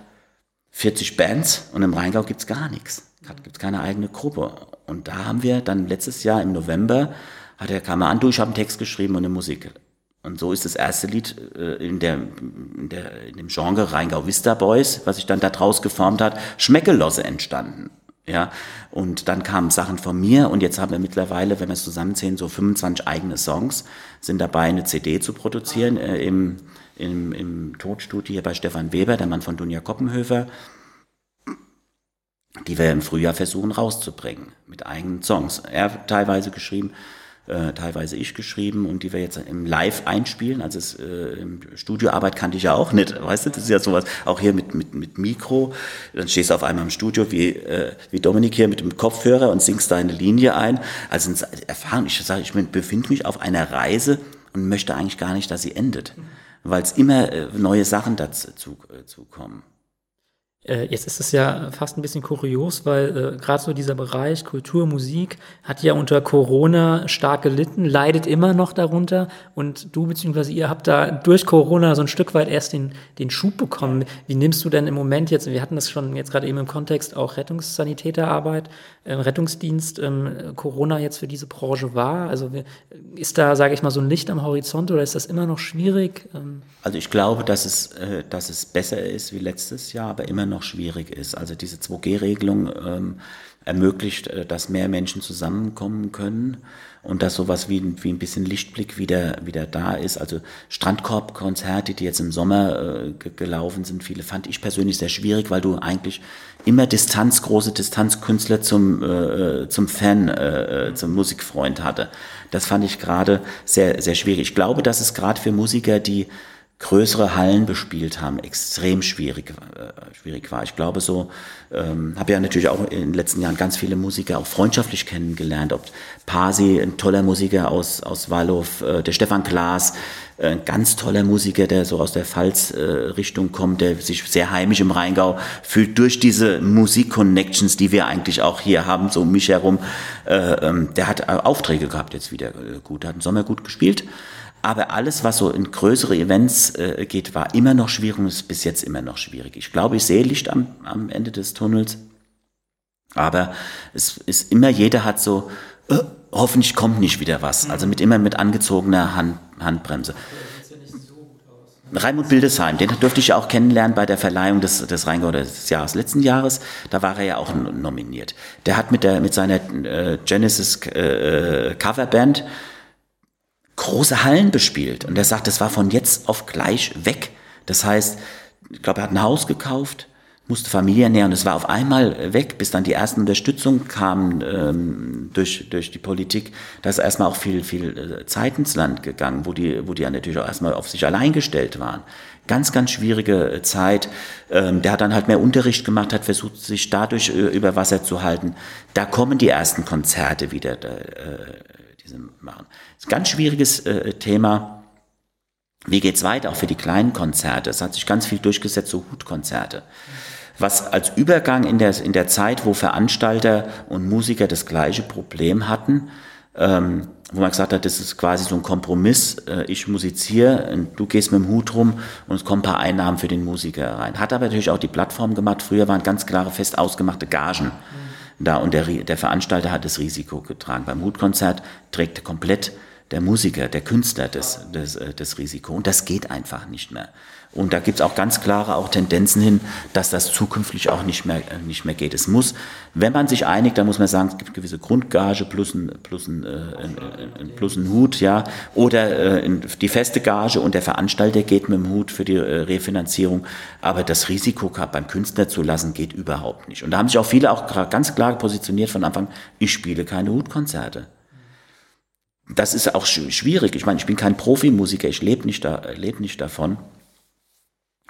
40 Bands und im Rheingau gibt's gar nichts. Gibt's keine eigene Gruppe. Und da haben wir dann letztes Jahr im November, hat er kam er an, du, ich habe einen Text geschrieben und eine Musik. Und so ist das erste Lied äh, in, der, in, der, in dem Genre Rheingau Vista Boys, was sich dann da draus geformt hat, Schmeckelosse entstanden. Ja, und dann kamen Sachen von mir und jetzt haben wir mittlerweile, wenn wir es zusammenzählen, so 25 eigene Songs, sind dabei, eine CD zu produzieren äh, im, im, im Tonstudio hier bei Stefan Weber, der Mann von Dunja Koppenhöfer, die wir im Frühjahr versuchen rauszubringen mit eigenen Songs. Er teilweise geschrieben, äh, teilweise ich geschrieben und die wir jetzt im Live einspielen. Also es, äh, Studioarbeit kannte ich ja auch nicht, weißt du, das ist ja sowas, auch hier mit, mit, mit Mikro, dann stehst du auf einmal im Studio wie, äh, wie Dominik hier mit dem Kopfhörer und singst deine Linie ein. Also Erfahrung, ich sage, ich befinde mich auf einer Reise und möchte eigentlich gar nicht, dass sie endet, weil es immer äh, neue Sachen dazu äh, kommen. Äh, jetzt ist es ja fast ein bisschen kurios, weil äh, gerade so dieser Bereich Kultur, Musik hat ja unter Corona stark gelitten, leidet immer noch darunter und du bzw. ihr habt da durch Corona so ein Stück weit erst den, den Schub bekommen. Wie nimmst du denn im Moment jetzt, wir hatten das schon jetzt gerade eben im Kontext auch Rettungssanitäterarbeit, äh, Rettungsdienst, ähm, Corona jetzt für diese Branche wahr? Also ist da, sage ich mal, so ein Licht am Horizont oder ist das immer noch schwierig? Ähm also ich glaube, dass es, äh, dass es besser ist wie letztes Jahr, aber immer noch schwierig ist. Also diese 2G-Regelung ähm, ermöglicht, äh, dass mehr Menschen zusammenkommen können und dass sowas wie, wie ein bisschen Lichtblick wieder, wieder da ist. Also Strandkorbkonzerte, die jetzt im Sommer äh, gelaufen sind, viele fand ich persönlich sehr schwierig, weil du eigentlich immer Distanz, große Distanzkünstler zum, äh, zum Fan, äh, zum Musikfreund hatte. Das fand ich gerade sehr, sehr schwierig. Ich glaube, dass es gerade für Musiker, die größere Hallen bespielt haben, extrem schwierig, äh, schwierig war. Ich glaube so, ähm, habe ja natürlich auch in den letzten Jahren ganz viele Musiker auch freundschaftlich kennengelernt. Ob Pasi, ein toller Musiker aus, aus Wallow, äh, der Stefan Klaas, äh, ein ganz toller Musiker, der so aus der Pfalz-Richtung äh, kommt, der sich sehr heimisch im Rheingau fühlt durch diese Musik-Connections, die wir eigentlich auch hier haben, so um mich herum. Äh, ähm, der hat äh, Aufträge gehabt jetzt wieder äh, gut, hat im Sommer gut gespielt. Aber alles, was so in größere Events äh, geht, war immer noch schwierig und ist bis jetzt immer noch schwierig. Ich glaube, ich sehe Licht am, am Ende des Tunnels. Aber es ist immer, jeder hat so, äh, hoffentlich kommt nicht wieder was. Also mit immer mit angezogener Hand, Handbremse. Raimund Bildesheim, den durfte ich auch kennenlernen bei der Verleihung des, des Rheingau des Jahres letzten Jahres. Da war er ja auch nominiert. Der hat mit, der, mit seiner äh, Genesis äh, Coverband große Hallen bespielt. Und er sagt, das war von jetzt auf gleich weg. Das heißt, ich glaube, er hat ein Haus gekauft, musste Familie ernähren. Es war auf einmal weg, bis dann die ersten Unterstützungen kamen ähm, durch, durch die Politik. Da ist erstmal auch viel, viel äh, Zeit ins Land gegangen, wo die, wo die ja natürlich auch erstmal auf sich allein gestellt waren. Ganz, ganz schwierige äh, Zeit. Ähm, der hat dann halt mehr Unterricht gemacht, hat versucht, sich dadurch äh, über Wasser zu halten. Da kommen die ersten Konzerte wieder. Da, äh, diese machen. Das ist ein ganz schwieriges äh, Thema. Wie geht's weiter, auch für die kleinen Konzerte? Es hat sich ganz viel durchgesetzt, so Hutkonzerte. Was als Übergang in der, in der Zeit, wo Veranstalter und Musiker das gleiche Problem hatten, ähm, wo man gesagt hat, das ist quasi so ein Kompromiss, äh, ich musiziere, du gehst mit dem Hut rum und es kommen ein paar Einnahmen für den Musiker rein. Hat aber natürlich auch die Plattform gemacht, früher waren ganz klare, fest ausgemachte Gagen. Mhm da und der, der Veranstalter hat das Risiko getragen. Beim Hutkonzert trägt komplett der Musiker, der Künstler das, das, äh, das Risiko und das geht einfach nicht mehr. Und da gibt es auch ganz klare auch Tendenzen hin, dass das zukünftig auch nicht mehr, äh, nicht mehr geht. Es muss, wenn man sich einigt, dann muss man sagen, es gibt gewisse Grundgage plus ein, plus ein, äh, plus ein Hut, ja, oder äh, die feste Gage und der Veranstalter geht mit dem Hut für die Refinanzierung. Aber das Risiko beim Künstler zu lassen, geht überhaupt nicht. Und da haben sich auch viele auch ganz klar positioniert von Anfang, ich spiele keine Hutkonzerte das ist auch schwierig. Ich meine, ich bin kein Profimusiker, ich lebe nicht, da, lebe nicht davon.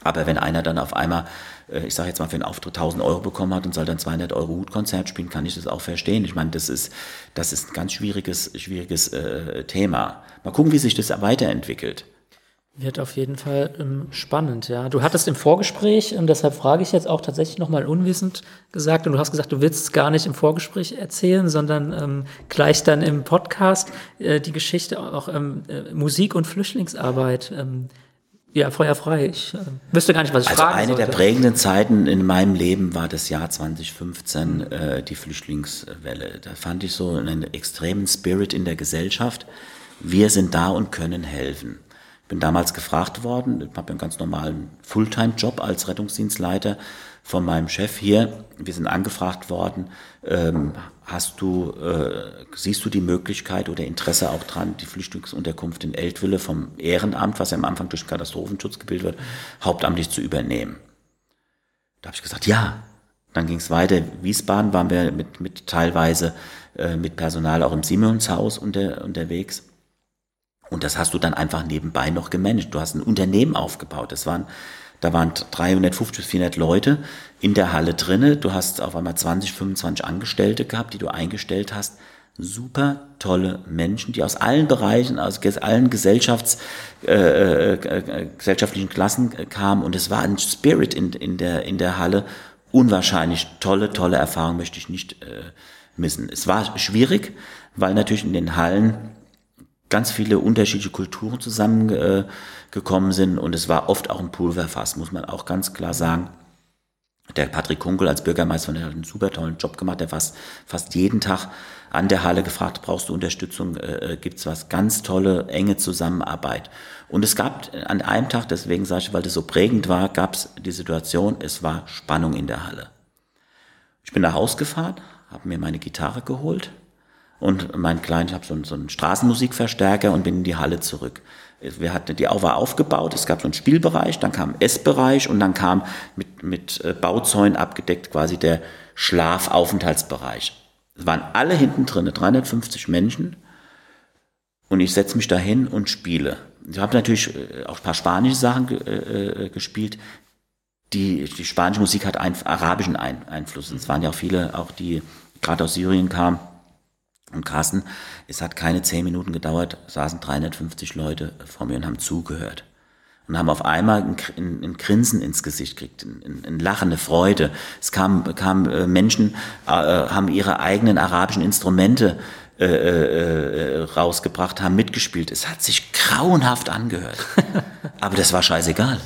Aber wenn einer dann auf einmal, äh, ich sage jetzt mal, für einen Auftritt 1000 Euro bekommen hat und soll dann 200 Euro Hutkonzert spielen, kann ich das auch verstehen. Ich meine, das ist, das ist ein ganz schwieriges, schwieriges äh, Thema. Mal gucken, wie sich das weiterentwickelt. Wird auf jeden Fall ähm, spannend, ja. Du hattest im Vorgespräch, und deshalb frage ich jetzt auch tatsächlich nochmal unwissend gesagt, und du hast gesagt, du willst es gar nicht im Vorgespräch erzählen, sondern ähm, gleich dann im Podcast äh, die Geschichte auch ähm, äh, Musik und Flüchtlingsarbeit. Ähm, ja, Feuer frei. Ich äh, wüsste gar nicht, was ich also fragen eine sollte. der prägenden Zeiten in meinem Leben war das Jahr 2015, äh, die Flüchtlingswelle. Da fand ich so einen extremen Spirit in der Gesellschaft. Wir sind da und können helfen. Ich bin damals gefragt worden, ich habe einen ganz normalen Fulltime-Job als Rettungsdienstleiter von meinem Chef hier. Wir sind angefragt worden, ähm, hast du, äh, siehst du die Möglichkeit oder Interesse auch dran, die Flüchtlingsunterkunft in Eltville vom Ehrenamt, was ja am Anfang durch den Katastrophenschutz gebildet wird, hauptamtlich zu übernehmen? Da habe ich gesagt, ja. Dann ging es weiter. Wiesbaden waren wir mit, mit teilweise äh, mit Personal auch im Siemenshaus unter, unterwegs. Und das hast du dann einfach nebenbei noch gemanagt. Du hast ein Unternehmen aufgebaut. Das waren da waren 350 bis 400 Leute in der Halle drinne. Du hast auf einmal 20, 25 Angestellte gehabt, die du eingestellt hast. Super tolle Menschen, die aus allen Bereichen, aus allen Gesellschafts, äh, äh, äh, gesellschaftlichen Klassen kamen. Und es war ein Spirit in, in, der, in der Halle. Unwahrscheinlich tolle, tolle Erfahrung möchte ich nicht äh, missen. Es war schwierig, weil natürlich in den Hallen ganz viele unterschiedliche Kulturen zusammengekommen sind und es war oft auch ein Pulverfass, muss man auch ganz klar sagen. Der Patrick Kunkel als Bürgermeister der hat einen super tollen Job gemacht, der fast, fast jeden Tag an der Halle gefragt, brauchst du Unterstützung, äh, äh gibt's was, ganz tolle, enge Zusammenarbeit. Und es gab an einem Tag, deswegen sage ich, weil das so prägend war, gab es die Situation, es war Spannung in der Halle. Ich bin nach Haus gefahren, habe mir meine Gitarre geholt, und mein Kleiner, ich habe so, so einen Straßenmusikverstärker und bin in die Halle zurück. Wir hatten, die war aufgebaut, es gab so einen Spielbereich, dann kam Essbereich und dann kam mit, mit äh, Bauzäunen abgedeckt quasi der Schlafaufenthaltsbereich. Es waren alle hinten drin, 350 Menschen und ich setze mich dahin und spiele. ich habe natürlich äh, auch ein paar spanische Sachen äh, äh, gespielt. Die, die spanische Musik hat einen arabischen ein Einfluss. Es waren ja auch viele, auch die gerade aus Syrien kamen. Und Carsten, es hat keine zehn Minuten gedauert, saßen 350 Leute vor mir und haben zugehört und haben auf einmal ein, ein, ein Grinsen ins Gesicht gekriegt, ein, ein Lachen, eine Freude. Es kamen kam, äh, Menschen, äh, haben ihre eigenen arabischen Instrumente äh, äh, rausgebracht, haben mitgespielt. Es hat sich grauenhaft angehört. Aber das war scheißegal.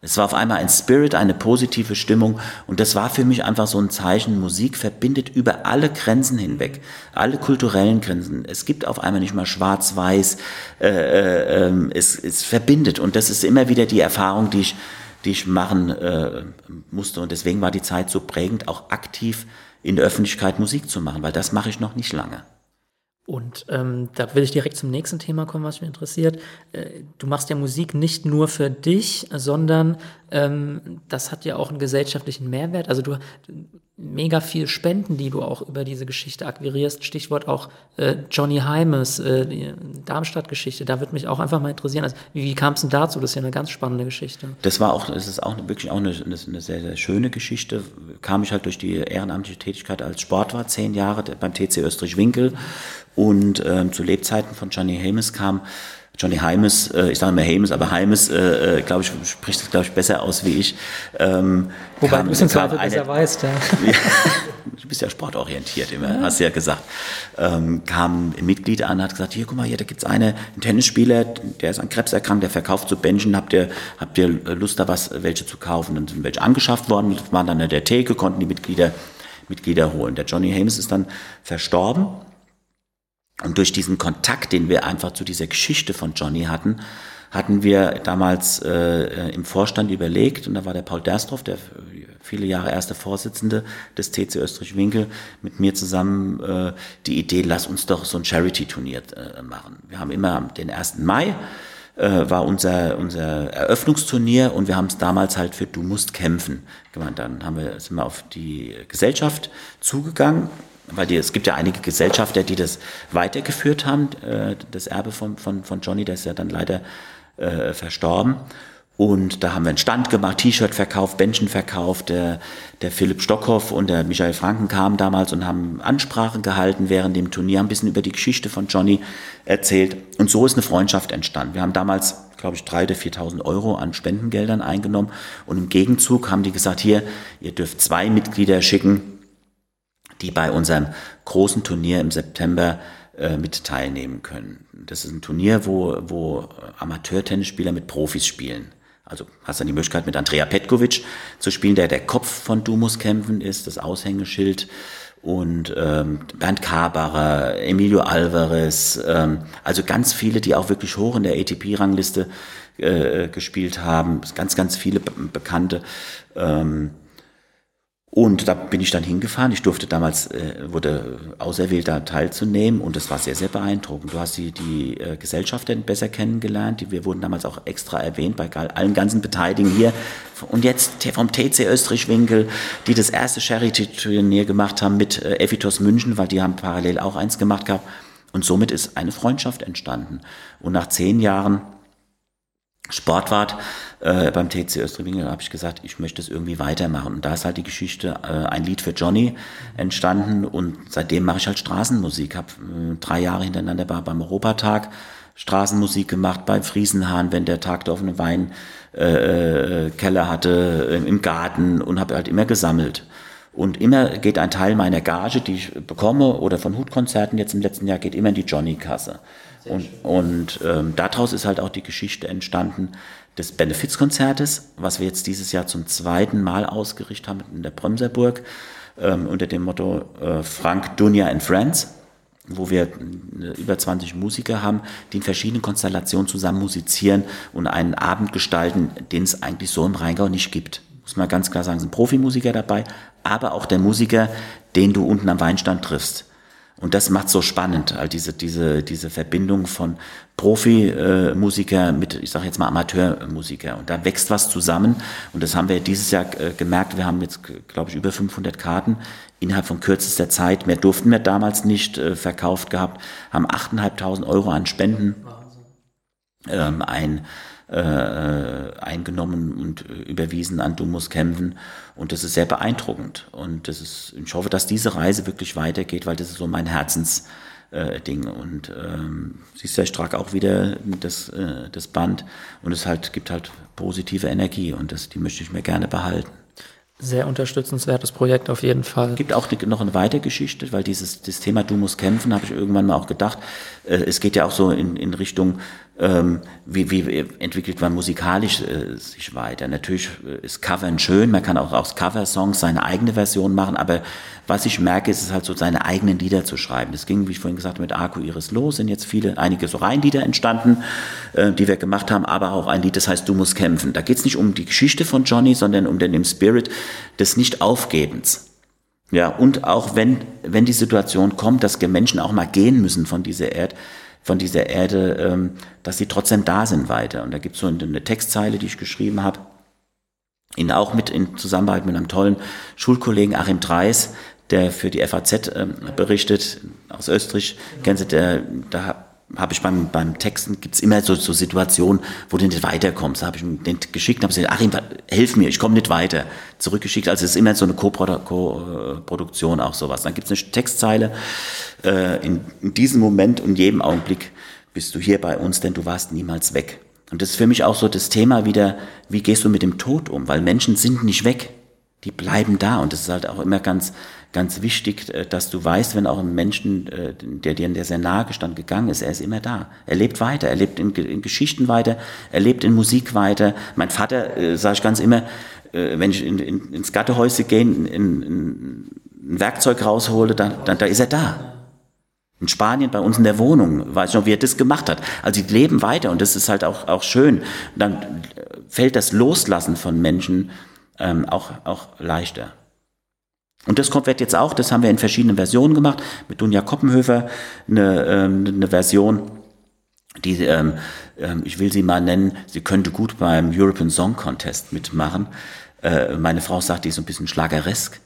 Es war auf einmal ein Spirit, eine positive Stimmung und das war für mich einfach so ein Zeichen, Musik verbindet über alle Grenzen hinweg, alle kulturellen Grenzen. Es gibt auf einmal nicht mal schwarz-weiß, äh, äh, ähm, es, es verbindet und das ist immer wieder die Erfahrung, die ich, die ich machen äh, musste und deswegen war die Zeit so prägend, auch aktiv in der Öffentlichkeit Musik zu machen, weil das mache ich noch nicht lange. Und ähm, da will ich direkt zum nächsten Thema kommen, was mich interessiert. Äh, du machst ja Musik nicht nur für dich, sondern ähm, das hat ja auch einen gesellschaftlichen Mehrwert. Also du mega viel Spenden, die du auch über diese Geschichte akquirierst. Stichwort auch äh, Johnny Heimes, äh, Darmstadt-Geschichte. Da würde mich auch einfach mal interessieren. Also, wie, wie kam es denn dazu? Das ist ja eine ganz spannende Geschichte. Das war auch, das ist auch wirklich auch eine, eine, sehr, sehr schöne Geschichte. Kam ich halt durch die ehrenamtliche Tätigkeit als Sportwart zehn Jahre beim TC Österreich-Winkel und ähm, zu Lebzeiten von Johnny Hames kam Johnny Heimes, äh, ich sage immer Hames, aber Heimes, äh, äh glaube ich, spricht es, glaube ich, besser aus wie ich. Ähm, Wobei kam, du es im Zweifel besser weißt, ja. du bist ja sportorientiert, immer, ja. hast du ja gesagt. Ähm, kam ein Mitglied an, hat gesagt, hier, guck mal, hier, da gibt's eine, einen Tennisspieler, der ist an Krebs erkrankt, der verkauft so Bändchen, habt ihr, habt ihr Lust, da was, welche zu kaufen? Dann sind welche angeschafft worden, waren dann in der Theke, konnten die Mitglieder, Mitglieder holen. Der Johnny Hames ist dann verstorben und durch diesen Kontakt, den wir einfach zu dieser Geschichte von Johnny hatten, hatten wir damals äh, im Vorstand überlegt, und da war der Paul Derstroff, der viele Jahre erste Vorsitzende des TC Österreich-Winkel, mit mir zusammen äh, die Idee, lass uns doch so ein Charity-Turnier äh, machen. Wir haben immer den 1. Mai, äh, war unser, unser Eröffnungsturnier und wir haben es damals halt für Du musst kämpfen gemeint. Dann haben wir, sind wir auf die Gesellschaft zugegangen weil die, es gibt ja einige Gesellschafter, die das weitergeführt haben, äh, das Erbe von, von, von Johnny, der ist ja dann leider äh, verstorben. Und da haben wir einen Stand gemacht, T-Shirt verkauft, Bändchen verkauft. Der, der Philipp Stockhoff und der Michael Franken kamen damals und haben Ansprachen gehalten während dem Turnier, ein bisschen über die Geschichte von Johnny erzählt. Und so ist eine Freundschaft entstanden. Wir haben damals, glaube ich, 3.000 oder 4.000 Euro an Spendengeldern eingenommen. Und im Gegenzug haben die gesagt, hier, ihr dürft zwei Mitglieder schicken, die bei unserem großen Turnier im September äh, mit teilnehmen können. Das ist ein Turnier, wo, wo Amateurtennisspieler mit Profis spielen. Also hast dann die Möglichkeit mit Andrea Petkovic zu spielen, der der Kopf von Dumus kämpfen ist, das Aushängeschild und ähm, Bernd Kabarer, Emilio Alvarez, ähm, also ganz viele, die auch wirklich hoch in der ATP-Rangliste äh, gespielt haben, ganz, ganz viele Bekannte. Ähm, und da bin ich dann hingefahren. Ich durfte damals, äh, wurde auserwählt, da teilzunehmen und das war sehr, sehr beeindruckend. Du hast die, die äh, Gesellschafter besser kennengelernt. Die, wir wurden damals auch extra erwähnt bei allen ganzen Beteiligten hier. Und jetzt vom TC Österreich-Winkel, die das erste Charity-Turnier gemacht haben mit äh, Evitos München, weil die haben parallel auch eins gemacht gehabt. Und somit ist eine Freundschaft entstanden. Und nach zehn Jahren Sportwart äh, beim TC Österwinkel habe ich gesagt, ich möchte es irgendwie weitermachen. Und da ist halt die Geschichte, äh, ein Lied für Johnny entstanden und seitdem mache ich halt Straßenmusik. Habe äh, drei Jahre hintereinander bei, beim Europatag Straßenmusik gemacht, beim Friesenhahn, wenn der Tag der offene Wein äh, äh Keller hatte, im Garten und habe halt immer gesammelt. Und immer geht ein Teil meiner Gage, die ich bekomme, oder von Hutkonzerten jetzt im letzten Jahr, geht immer in die Johnny-Kasse. Und, und ähm, daraus ist halt auch die Geschichte entstanden des Benefizkonzertes, was wir jetzt dieses Jahr zum zweiten Mal ausgerichtet haben in der Bremserburg ähm, unter dem Motto äh, Frank Dunja and Friends, wo wir äh, über 20 Musiker haben, die in verschiedenen Konstellationen zusammen musizieren und einen Abend gestalten, den es eigentlich so im Rheingau nicht gibt. Muss man ganz klar sagen, es sind Profimusiker dabei, aber auch der Musiker, den du unten am Weinstand triffst. Und das macht so spannend, all diese, diese, diese Verbindung von Profimusiker mit, ich sage jetzt mal Amateurmusiker. Und da wächst was zusammen. Und das haben wir dieses Jahr äh, gemerkt. Wir haben jetzt, glaube ich, über 500 Karten innerhalb von kürzester Zeit. Mehr durften wir damals nicht äh, verkauft gehabt, haben 8.500 Euro an Spenden ähm, ein, äh, eingenommen und überwiesen an Du musst kämpfen. Und das ist sehr beeindruckend. Und das ist, ich hoffe, dass diese Reise wirklich weitergeht, weil das ist so mein Herzens, äh, Ding. Und ähm, siehst ich trage auch wieder das, äh, das Band und es halt gibt halt positive Energie und das, die möchte ich mir gerne behalten. Sehr unterstützenswertes Projekt auf jeden Fall. Es gibt auch noch eine weitere Geschichte, weil dieses das Thema Du musst kämpfen, habe ich irgendwann mal auch gedacht. Äh, es geht ja auch so in, in Richtung ähm, wie, wie entwickelt man musikalisch äh, sich weiter. Natürlich äh, ist Covern schön, man kann auch aus Cover-Songs seine eigene Version machen, aber was ich merke, ist es halt so, seine eigenen Lieder zu schreiben. Das ging, wie ich vorhin gesagt habe, mit Arco Iris los, sind jetzt viele, einige so Reihenlieder entstanden, äh, die wir gemacht haben, aber auch ein Lied, das heißt Du musst kämpfen. Da geht es nicht um die Geschichte von Johnny, sondern um den im Spirit des Nicht-Aufgebens. Ja, und auch wenn, wenn die Situation kommt, dass Menschen auch mal gehen müssen von dieser Erde, von dieser Erde, ähm, dass sie trotzdem da sind weiter. Und da gibt es so eine Textzeile, die ich geschrieben habe, ihn auch mit in Zusammenarbeit mit einem tollen Schulkollegen Achim Dreis, der für die FAZ ähm, berichtet, aus Österreich, kennen Sie, der, da habe ich beim, beim Texten, gibt's immer so, so Situationen, wo du nicht weiterkommst. Da habe ich ihm den geschickt, habe gesagt, Achim, hilf mir, ich komme nicht weiter. Zurückgeschickt, also es ist immer so eine Co-Produktion, auch sowas. Dann gibt's eine Textzeile, äh, in, in diesem Moment und jedem Augenblick bist du hier bei uns, denn du warst niemals weg. Und das ist für mich auch so das Thema wieder, wie gehst du mit dem Tod um? Weil Menschen sind nicht weg, die bleiben da. Und das ist halt auch immer ganz, ganz wichtig, äh, dass du weißt, wenn auch ein Menschen, äh, der dir der sehr nahe gestanden gegangen ist, er ist immer da. Er lebt weiter, er lebt in, in Geschichten weiter, er lebt in Musik weiter. Mein Vater, äh, sage ich ganz immer, äh, wenn ich in, in, ins Gattehäuschen gehe, in, in, ein Werkzeug raushole, dann, dann da ist er da. In Spanien bei uns in der Wohnung, weiß ich noch, wie er das gemacht hat. Also die leben weiter und das ist halt auch, auch schön. dann fällt das Loslassen von Menschen ähm, auch, auch leichter. Und das kommt jetzt auch, das haben wir in verschiedenen Versionen gemacht, mit Dunja Koppenhöfer eine, ähm, eine Version, die, ähm, ähm, ich will sie mal nennen, sie könnte gut beim European Song Contest mitmachen. Äh, meine Frau sagt, die ist so ein bisschen schlageresk,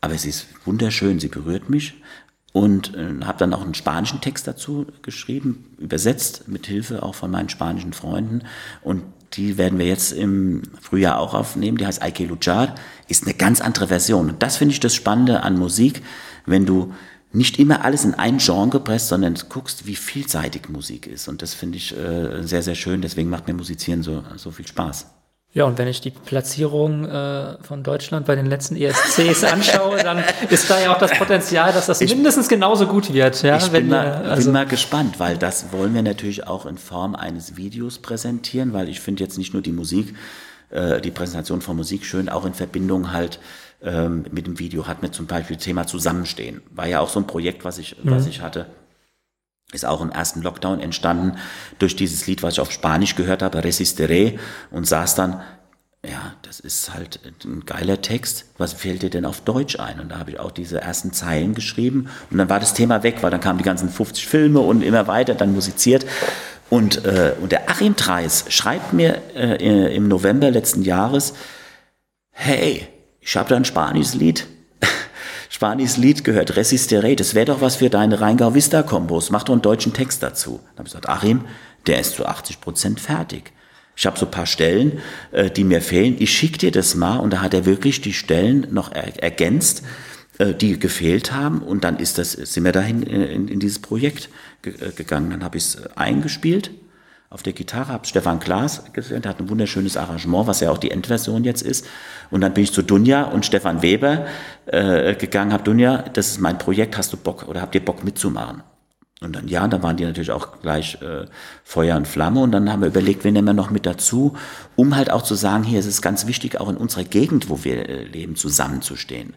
aber sie ist wunderschön, sie berührt mich und äh, habe dann auch einen spanischen Text dazu geschrieben, übersetzt mit Hilfe auch von meinen spanischen Freunden und die werden wir jetzt im Frühjahr auch aufnehmen, die heißt Aike Luchar, ist eine ganz andere Version. Und das finde ich das Spannende an Musik, wenn du nicht immer alles in ein Genre presst, sondern guckst, wie vielseitig Musik ist. Und das finde ich äh, sehr, sehr schön. Deswegen macht mir Musizieren so, so viel Spaß. Ja, und wenn ich die Platzierung äh, von Deutschland bei den letzten ESCs anschaue, dann ist da ja auch das Potenzial, dass das ich, mindestens genauso gut wird. Ja, ich bin, mal, also bin mal gespannt, weil das wollen wir natürlich auch in Form eines Videos präsentieren, weil ich finde jetzt nicht nur die Musik, äh, die Präsentation von Musik schön, auch in Verbindung halt ähm, mit dem Video hat mir zum Beispiel Thema Zusammenstehen. War ja auch so ein Projekt, was ich, mhm. was ich hatte ist auch im ersten Lockdown entstanden durch dieses Lied, was ich auf Spanisch gehört habe, Resistere, und saß dann, ja, das ist halt ein geiler Text, was fällt dir denn auf Deutsch ein? Und da habe ich auch diese ersten Zeilen geschrieben und dann war das Thema weg, weil dann kamen die ganzen 50 Filme und immer weiter, dann musiziert. Und, äh, und der Achim Treis schreibt mir äh, im November letzten Jahres, hey, ich habe da ein spanisches Lied, Spanis Lied gehört, Resistere, das wäre doch was für deine Rheingau-Vista-Kombos, mach doch einen deutschen Text dazu. Dann habe ich gesagt, Achim, der ist zu 80 Prozent fertig. Ich habe so ein paar Stellen, äh, die mir fehlen. Ich schicke dir das mal und da hat er wirklich die Stellen noch er ergänzt, äh, die gefehlt haben und dann ist das, sind wir dahin äh, in, in dieses Projekt ge äh, gegangen. Dann habe ich es äh, eingespielt auf der Gitarre, habe Stefan Klaas gesehen, der hat ein wunderschönes Arrangement, was ja auch die Endversion jetzt ist. Und dann bin ich zu Dunja und Stefan Weber äh, gegangen, habe Dunja, das ist mein Projekt, hast du Bock oder habt ihr Bock mitzumachen? Und dann ja, dann waren die natürlich auch gleich äh, Feuer und Flamme und dann haben wir überlegt, wen nehmen wir noch mit dazu, um halt auch zu sagen, hier ist es ganz wichtig, auch in unserer Gegend, wo wir äh, leben, zusammenzustehen.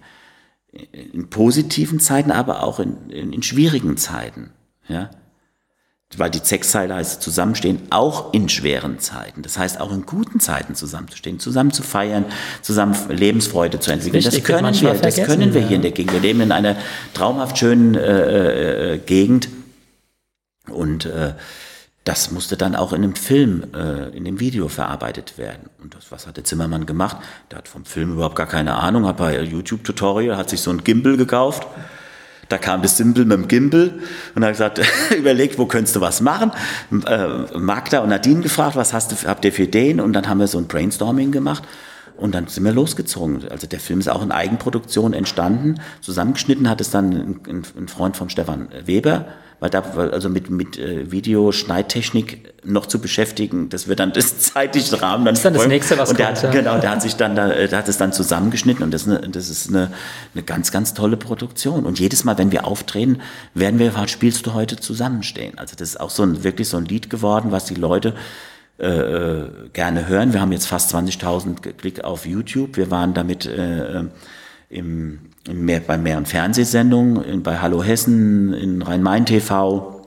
In positiven Zeiten, aber auch in, in, in schwierigen Zeiten. Ja, weil die Sexzeile heißt zusammenstehen, auch in schweren Zeiten. Das heißt auch in guten Zeiten zusammenzustehen, zusammen zu feiern, zusammen Lebensfreude zu entwickeln. Das, das können wir, das können wir hier in der Gegend. Wir leben in einer traumhaft schönen äh, äh, Gegend und äh, das musste dann auch in einem Film, äh, in dem Video verarbeitet werden. Und das, was hat der Zimmermann gemacht? Der hat vom Film überhaupt gar keine Ahnung, hat bei YouTube-Tutorial, hat sich so ein Gimbal gekauft Da kam das Simpel mit dem Gimbal und hat gesagt, überlegt, wo könntest du was machen? Äh, Magda und Nadine gefragt, was hast du, habt ihr für Ideen? Und dann haben wir so ein Brainstorming gemacht. Und dann sind wir losgezogen. Also der Film ist auch in Eigenproduktion entstanden. Zusammengeschnitten hat es dann ein, ein Freund von Stefan Weber, weil da also mit mit äh, Videoschneidtechnik noch zu beschäftigen, das wird dann das zeitliche Rahmen dann. Das ist dann das nächste, was und der kommt, hat, ja. Genau, der hat sich dann da, der hat es dann zusammengeschnitten und das ist, eine, das ist eine, eine ganz ganz tolle Produktion. Und jedes Mal, wenn wir auftreten, werden wir gefragt, spielst du heute zusammenstehen? Also das ist auch so ein wirklich so ein Lied geworden, was die Leute äh, gerne hören. Wir haben jetzt fast 20.000 Klick auf YouTube. Wir waren damit äh, im, im mehr, bei mehreren Fernsehsendungen, in, bei Hallo Hessen, in Rhein-Main TV.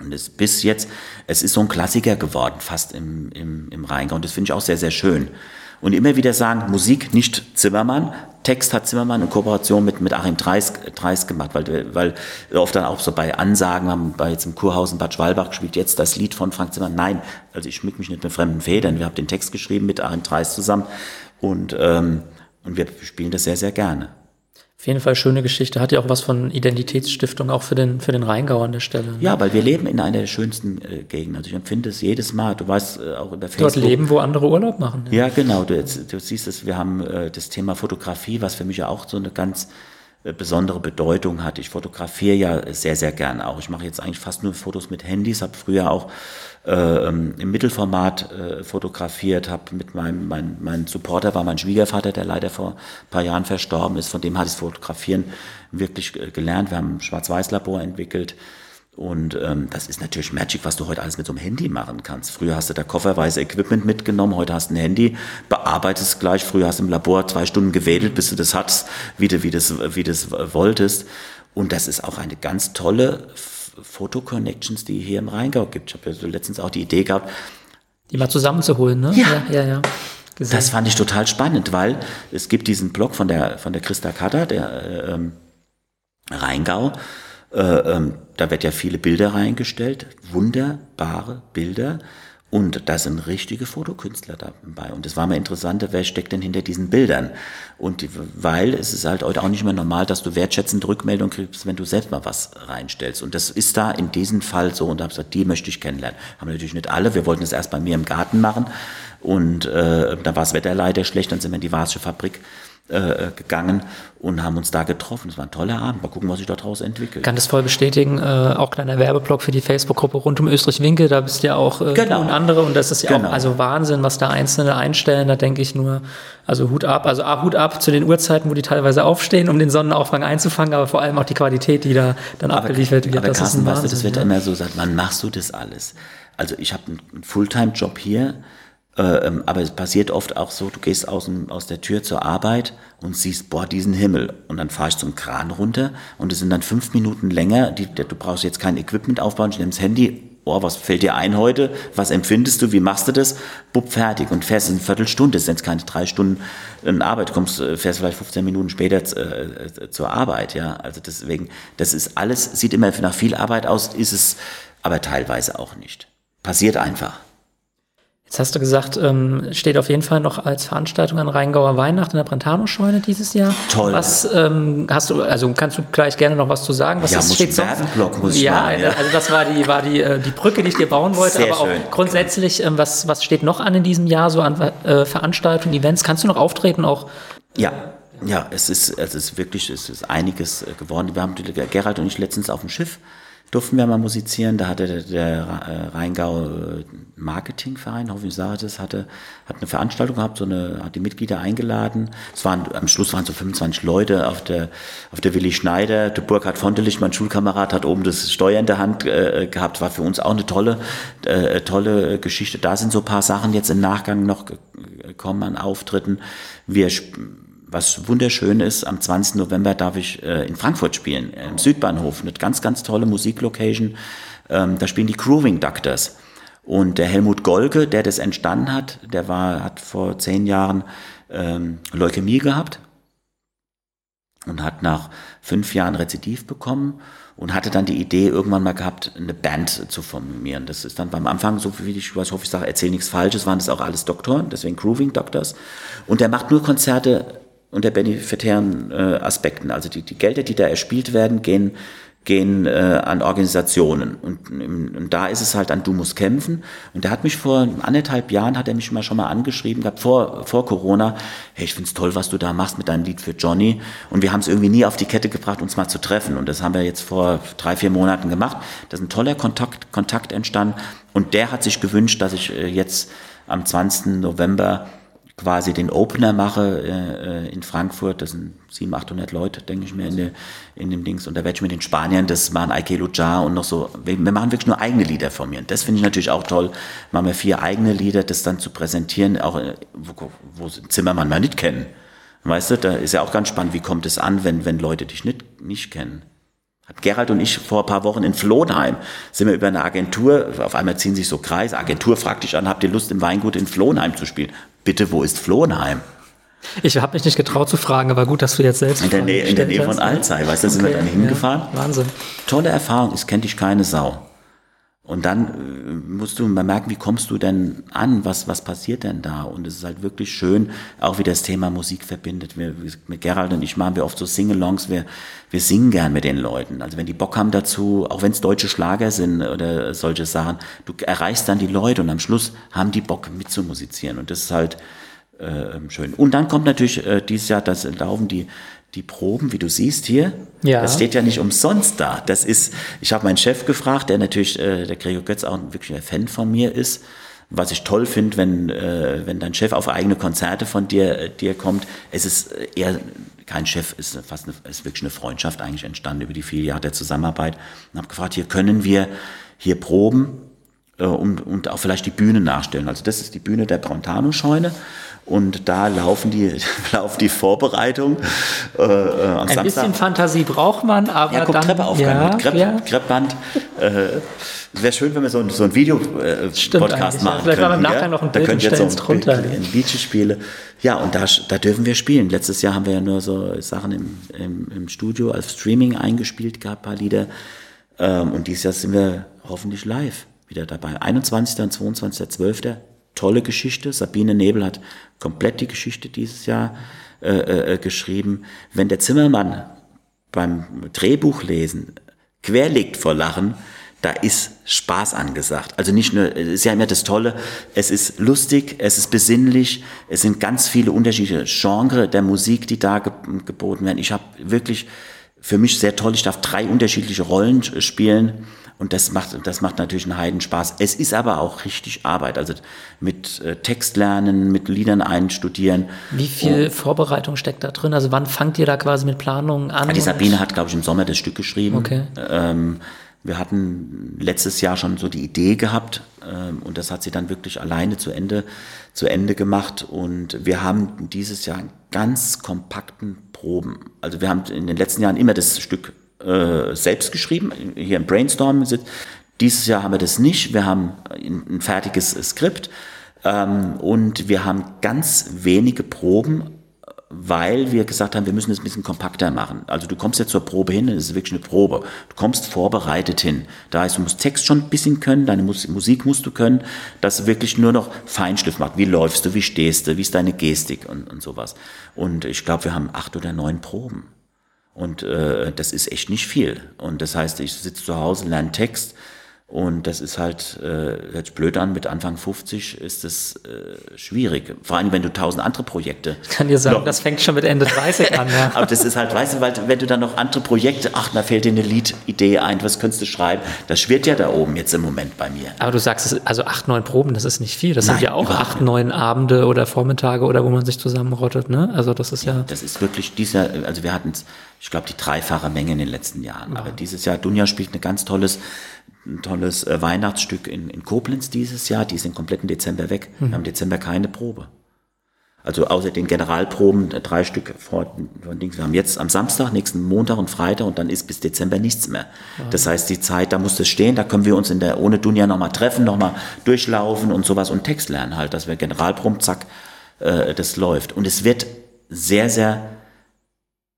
Und es bis jetzt, es ist so ein Klassiker geworden, fast im, im, im Rheingau. Und das finde ich auch sehr, sehr schön. Und immer wieder sagen, Musik nicht Zimmermann. Text hat Zimmermann in Kooperation mit, mit Achim Dreis, Dreis gemacht, weil, weil oft dann auch so bei Ansagen haben, bei jetzt im Kurhaus in Bad Schwalbach gespielt, jetzt das Lied von Frank Zimmermann. Nein, also ich schmück mich nicht mit fremden Federn. Wir haben den Text geschrieben mit Achim Dreis zusammen und, ähm, und wir spielen das sehr, sehr gerne. Auf jeden Fall schöne Geschichte. Hat ja auch was von Identitätsstiftung auch für den, für den Rheingau an der Stelle. Ne? Ja, weil wir leben in einer der schönsten äh, Gegenden. Also ich empfinde es jedes Mal. Du weißt äh, auch über Dort Facebook. leben, wo andere Urlaub machen. Ja, genau. Du, jetzt, du siehst es, wir haben äh, das Thema Fotografie, was für mich ja auch so eine ganz äh, besondere Bedeutung hat. Ich fotografiere ja sehr, sehr gern auch. Ich mache jetzt eigentlich fast nur Fotos mit Handys, habe früher auch äh, im Mittelformat äh, fotografiert, habe mit meinem mein, mein Supporter war mein Schwiegervater, der leider vor ein paar Jahren verstorben ist. Von dem hatte ich das Fotografieren wirklich äh, gelernt. Wir haben ein Schwarz-Weiß-Labor entwickelt. Und ähm, das ist natürlich Magic, was du heute alles mit so einem Handy machen kannst. Früher hast du da kofferweise Equipment mitgenommen, heute hast du ein Handy, bearbeitest gleich. Früher hast du im Labor zwei Stunden gewedelt, bis du das hattest, wie du, wie das, wie das wolltest. Und das ist auch eine ganz tolle Foto-Connections, die hier im Rheingau gibt. Ich habe ja so letztens auch die Idee gehabt, Die mal zusammenzuholen, ne? Ja. ja, ja. ja. Das fand ich total spannend, weil es gibt diesen Blog von der, von der Christa Katter, der äh, ähm, Rheingau. Äh, ähm, da wird ja viele Bilder reingestellt, wunderbare Bilder. Und da sind richtige Fotokünstler dabei. Und es war mir interessant, wer steckt denn hinter diesen Bildern? Und weil es ist halt heute auch nicht mehr normal, dass du wertschätzend Rückmeldung kriegst, wenn du selbst mal was reinstellst. Und das ist da in diesem Fall so. Und da habe ich gesagt, die möchte ich kennenlernen. Haben natürlich nicht alle. Wir wollten es erst bei mir im Garten machen. Und äh, da war das Wetter leider schlecht. Dann sind wir in die Varsche Fabrik äh, gegangen und haben uns da getroffen. Es war ein toller Abend. Mal gucken, was sich daraus entwickelt. kann das voll bestätigen. Äh, auch kleiner Werbeblock für die Facebook-Gruppe rund um Österreich-Winkel. Da bist ja auch äh, Genau. und andere. Und das ist ja Genau. auch also Wahnsinn, was da Einzelne einstellen. Da denke ich nur, also Hut ab. Also A, Hut ab zu den Uhrzeiten, wo die teilweise aufstehen, um den Sonnenaufgang einzufangen. Aber vor allem auch die Qualität, die da dann abgeliefert wird. Aber das Carsten, ist ein weißt du, Wahnsinn. das wird ja. immer so gesagt, wann machst du das alles? Also ich habe einen Fulltime-Job hier, äh, ähm, aber es passiert oft auch so, du gehst aus, aus der Tür zur Arbeit und siehst, boah, diesen Himmel. Und dann fahre ich zum Kran runter und es sind dann fünf Minuten länger. Die, du brauchst jetzt kein Equipment aufbauen, ich nehme das Handy, oh, was fällt dir ein heute? Was empfindest du? Wie machst du das? Bub, fertig. Und fährst eine Viertelstunde, das sind jetzt keine drei Stunden in Arbeit, du kommst, äh, fährst vielleicht 15 Minuten später äh, äh, zur Arbeit, ja. Also deswegen, das ist alles, sieht immer nach viel Arbeit aus, ist es aber teilweise auch nicht. Passiert einfach. Jetzt hast du gesagt, ähm, steht auf jeden Fall noch als Veranstaltung an Rheingauer Weihnacht in der Brentano-Scheune dieses Jahr. Toll. Was ähm, hast du, also kannst du gleich gerne noch was zu sagen? Was Ja, ist, muss steht? Werbeblock muss ja, machen, ja. also das war die, war die, äh, die Brücke, die ich dir bauen wollte, Sehr aber auch schön. grundsätzlich, ähm, was, was steht noch an in diesem Jahr so an äh, Veranstaltungen, Events? Kannst du noch auftreten auch? Ja, ja, es ist, es ist wirklich, es ist einiges äh, geworden. Wir haben Gerald und ich letztens auf dem Schiff durften wir mal musizieren. Da hatte der, der äh, Rheingau äh, Marketingverein, hoffe ich sage das, hatte, hat eine Veranstaltung gehabt, so eine, hat die Mitglieder eingeladen. Es waren, am Schluss waren so 25 Leute auf der, auf der Willi Schneider. Der Burkhard Fontelich, mein Schulkamerad, hat oben das Steuer in der Hand äh, gehabt. War für uns auch eine tolle, äh, tolle Geschichte. Da sind so ein paar Sachen jetzt im Nachgang noch ge- gekommen an Auftritten. Wir was wunderschön ist, am 20. November darf ich äh, in Frankfurt spielen, äh, im Südbahnhof. Eine ganz, ganz tolle Musiklocation. Ähm, da spielen die Grooving Doctors. Und der Helmut Golke, der das entstanden hat, der war, hat vor zehn Jahren ähm, Leukämie gehabt und hat nach fünf Jahren Rezidiv bekommen und hatte dann die Idee irgendwann mal gehabt, eine Band zu formieren. Das ist dann beim Anfang, so wie ich weiß, hoffe ich sage, erzähle nichts Falsches, waren das auch alles Doktoren, deswegen Grooving Doctors. Und der macht nur Konzerte unter benefitären äh, Aspekten. Also die, die Gelder, die da erspielt werden, gehen gehen äh, an Organisationen. Und, und da ist es halt an Du musst kämpfen. Und der hat mich vor anderthalb Jahren, hat er mich mal schon mal angeschrieben gehabt, vor, vor Corona, hey, ich find's toll, was du da machst mit deinem Lied für Johnny. Und wir haben es irgendwie nie auf die Kette gebracht, uns mal zu treffen. Und das haben wir jetzt vor drei, vier Monaten gemacht. Da ist ein toller Kontakt, Kontakt entstanden. Und der hat sich gewünscht, dass ich äh, jetzt am 20. November quasi den Opener mache äh, in Frankfurt, das sind 700, 800 Leute, denke ich mir, in, der, in dem Dings. Und da werde ich mit den Spaniern, das machen Ike Lujar und noch so, wir, wir machen wirklich nur eigene Lieder von mir. Und das finde ich natürlich auch toll, machen wir vier eigene Lieder, das dann zu präsentieren, auch äh, wo, wo Zimmermann mal nicht kennen. Weißt du, da ist ja auch ganz spannend, wie kommt es an, wenn, wenn Leute dich nicht, nicht kennen. Hat Gerald und ich vor ein paar Wochen in Flohnheim, sind wir über eine Agentur, auf einmal ziehen sich so Kreise, Agentur fragt dich an, habt ihr Lust im Weingut in Flohnheim zu spielen? Bitte, wo ist Flohnheim? Ich habe mich nicht getraut zu fragen, aber gut, dass du jetzt selbst In der Nähe, in der Nähe von Alzey, weißt du, okay, sind wir dann hingefahren. Ja, Wahnsinn. Tolle Erfahrung, es kennt dich keine Sau. Und dann äh, musst du mal merken, wie kommst du denn an? Was, was passiert denn da? Und es ist halt wirklich schön, auch wie das Thema Musik verbindet. Wir, mit Gerald und ich machen wir oft so Singalongs. Wir, wir singen gern mit den Leuten. Also wenn die Bock haben dazu, auch wenn es deutsche Schlager sind oder solche Sachen, du erreichst dann die Leute und am Schluss haben die Bock mitzumusizieren. Und das ist halt äh, schön. Und dann kommt natürlich äh, dieses Jahr, das laufen die die Proben, wie du siehst hier, ja. das steht ja nicht umsonst da. Das ist, ich habe meinen Chef gefragt, der natürlich, äh, der Gregor Götz auch wirklich ein Fan von mir ist, was ich toll finde, wenn, äh, wenn dein Chef auf eigene Konzerte von dir, äh, dir kommt. Es ist äh, eher kein Chef, ist fast eine, ist wirklich eine Freundschaft eigentlich entstanden über die vier Jahre der Zusammenarbeit. Und habe gefragt, hier können wir hier proben äh, und, und auch vielleicht die Bühne nachstellen. Also das ist die Bühne der Brontano-Scheune. Und da laufen die, laufen die Vorbereitungen. Äh, äh, am Ein Samstag. bisschen Fantasie braucht man, aber. Ja, guck, dann, Treppe aufgehen ja, mit Krepp, ja. Kreppband. Äh, Wäre schön, wenn wir so, ein, so ein Video-Podcast äh, machen. Ja. Vielleicht können, wir im Nachgang noch ein Bild da und stellen es drunter. In Beach-Spiele. Ja, und da, da dürfen wir spielen. Letztes Jahr haben wir ja nur so Sachen im, im, im Studio als Streaming eingespielt gehabt, paar Lieder. Ähm, und dieses Jahr sind wir hoffentlich live wieder dabei. 21. und 22.12 tolle Geschichte. Sabine Nebel hat komplett die Geschichte dieses Jahr äh, äh, geschrieben. Wenn der Zimmermann beim Drehbuchlesen querlegt vor Lachen, da ist Spaß angesagt. Also nicht nur, es ist ja immer das Tolle, es ist lustig, es ist besinnlich, es sind ganz viele unterschiedliche Genres der Musik, die da ge geboten werden. Ich habe wirklich für mich sehr toll, ich darf drei unterschiedliche Rollen spielen und das macht, das macht natürlich einen Heidenspaß. Es ist aber auch richtig Arbeit. Also mit äh, Text lernen, mit Liedern einstudieren. Wie viel und, Vorbereitung steckt da drin? Also wann fangt ihr da quasi mit Planungen an? Die Sabine hat, glaube ich, im Sommer das Stück geschrieben. Okay. Ähm, wir hatten letztes Jahr schon so die Idee gehabt ähm, und das hat sie dann wirklich alleine zu Ende, zu Ende gemacht. Und wir haben dieses Jahr einen ganz kompakten Proben. Also wir haben in den letzten Jahren immer das Stück äh, selbst geschrieben, hier im Brainstorm. Dieses Jahr haben wir das nicht. Wir haben ein fertiges Skript ähm, und wir haben ganz wenige Proben, weil wir gesagt haben, wir müssen das ein bisschen kompakter machen. Also du kommst jetzt zur Probe hin, das ist wirklich eine Probe. Du kommst vorbereitet hin. Da heißt, du musst Text schon ein bisschen können, deine Musik musst du können, dass du wirklich nur noch Feinschliff macht. Wie läufst du, wie stehst du, wie ist deine Gestik und, und sowas. Und ich glaube, wir haben acht oder neun Proben. Und äh, das ist echt nicht viel. Und das heißt, ich sitze zu Hause, lerne Text und das ist halt, äh, hört sich blöd an, mit Anfang 50 ist es äh, schwierig. Vor allem, wenn du tausend andere Projekte. Ich kann dir sagen, noch, das fängt schon mit Ende 30 an. Ja. Aber das ist halt, weißt du, weil wenn du dann noch andere Projekte, ach, da fällt dir eine Liedidee ein, was könntest du schreiben? Das schwirrt ja da oben jetzt im Moment bei mir. Aber du sagst, also acht, neun Proben, das ist nicht viel. Das Nein, sind ja auch acht, neun Abende oder Vormittage oder wo man sich zusammenrottet, ne? Also das ist ja. ja das ist wirklich dieser, also wir hatten, ich glaube, die dreifache Menge in den letzten Jahren. Ja. Aber dieses Jahr, Dunja spielt ein ganz tolles ein tolles äh, Weihnachtsstück in, in Koblenz dieses Jahr. Die sind komplett im Dezember weg. Mhm. Wir haben im Dezember keine Probe. Also außer den Generalproben, äh, drei Stück vor, von Dings. Wir haben jetzt am Samstag, nächsten Montag und Freitag und dann ist bis Dezember nichts mehr. Ja. Das heißt, die Zeit, da muss das stehen, da können wir uns in der ohne Dunja nochmal treffen, nochmal durchlaufen und sowas und Text lernen halt, dass wir Generalproben, zack, äh, das läuft. Und es wird sehr, sehr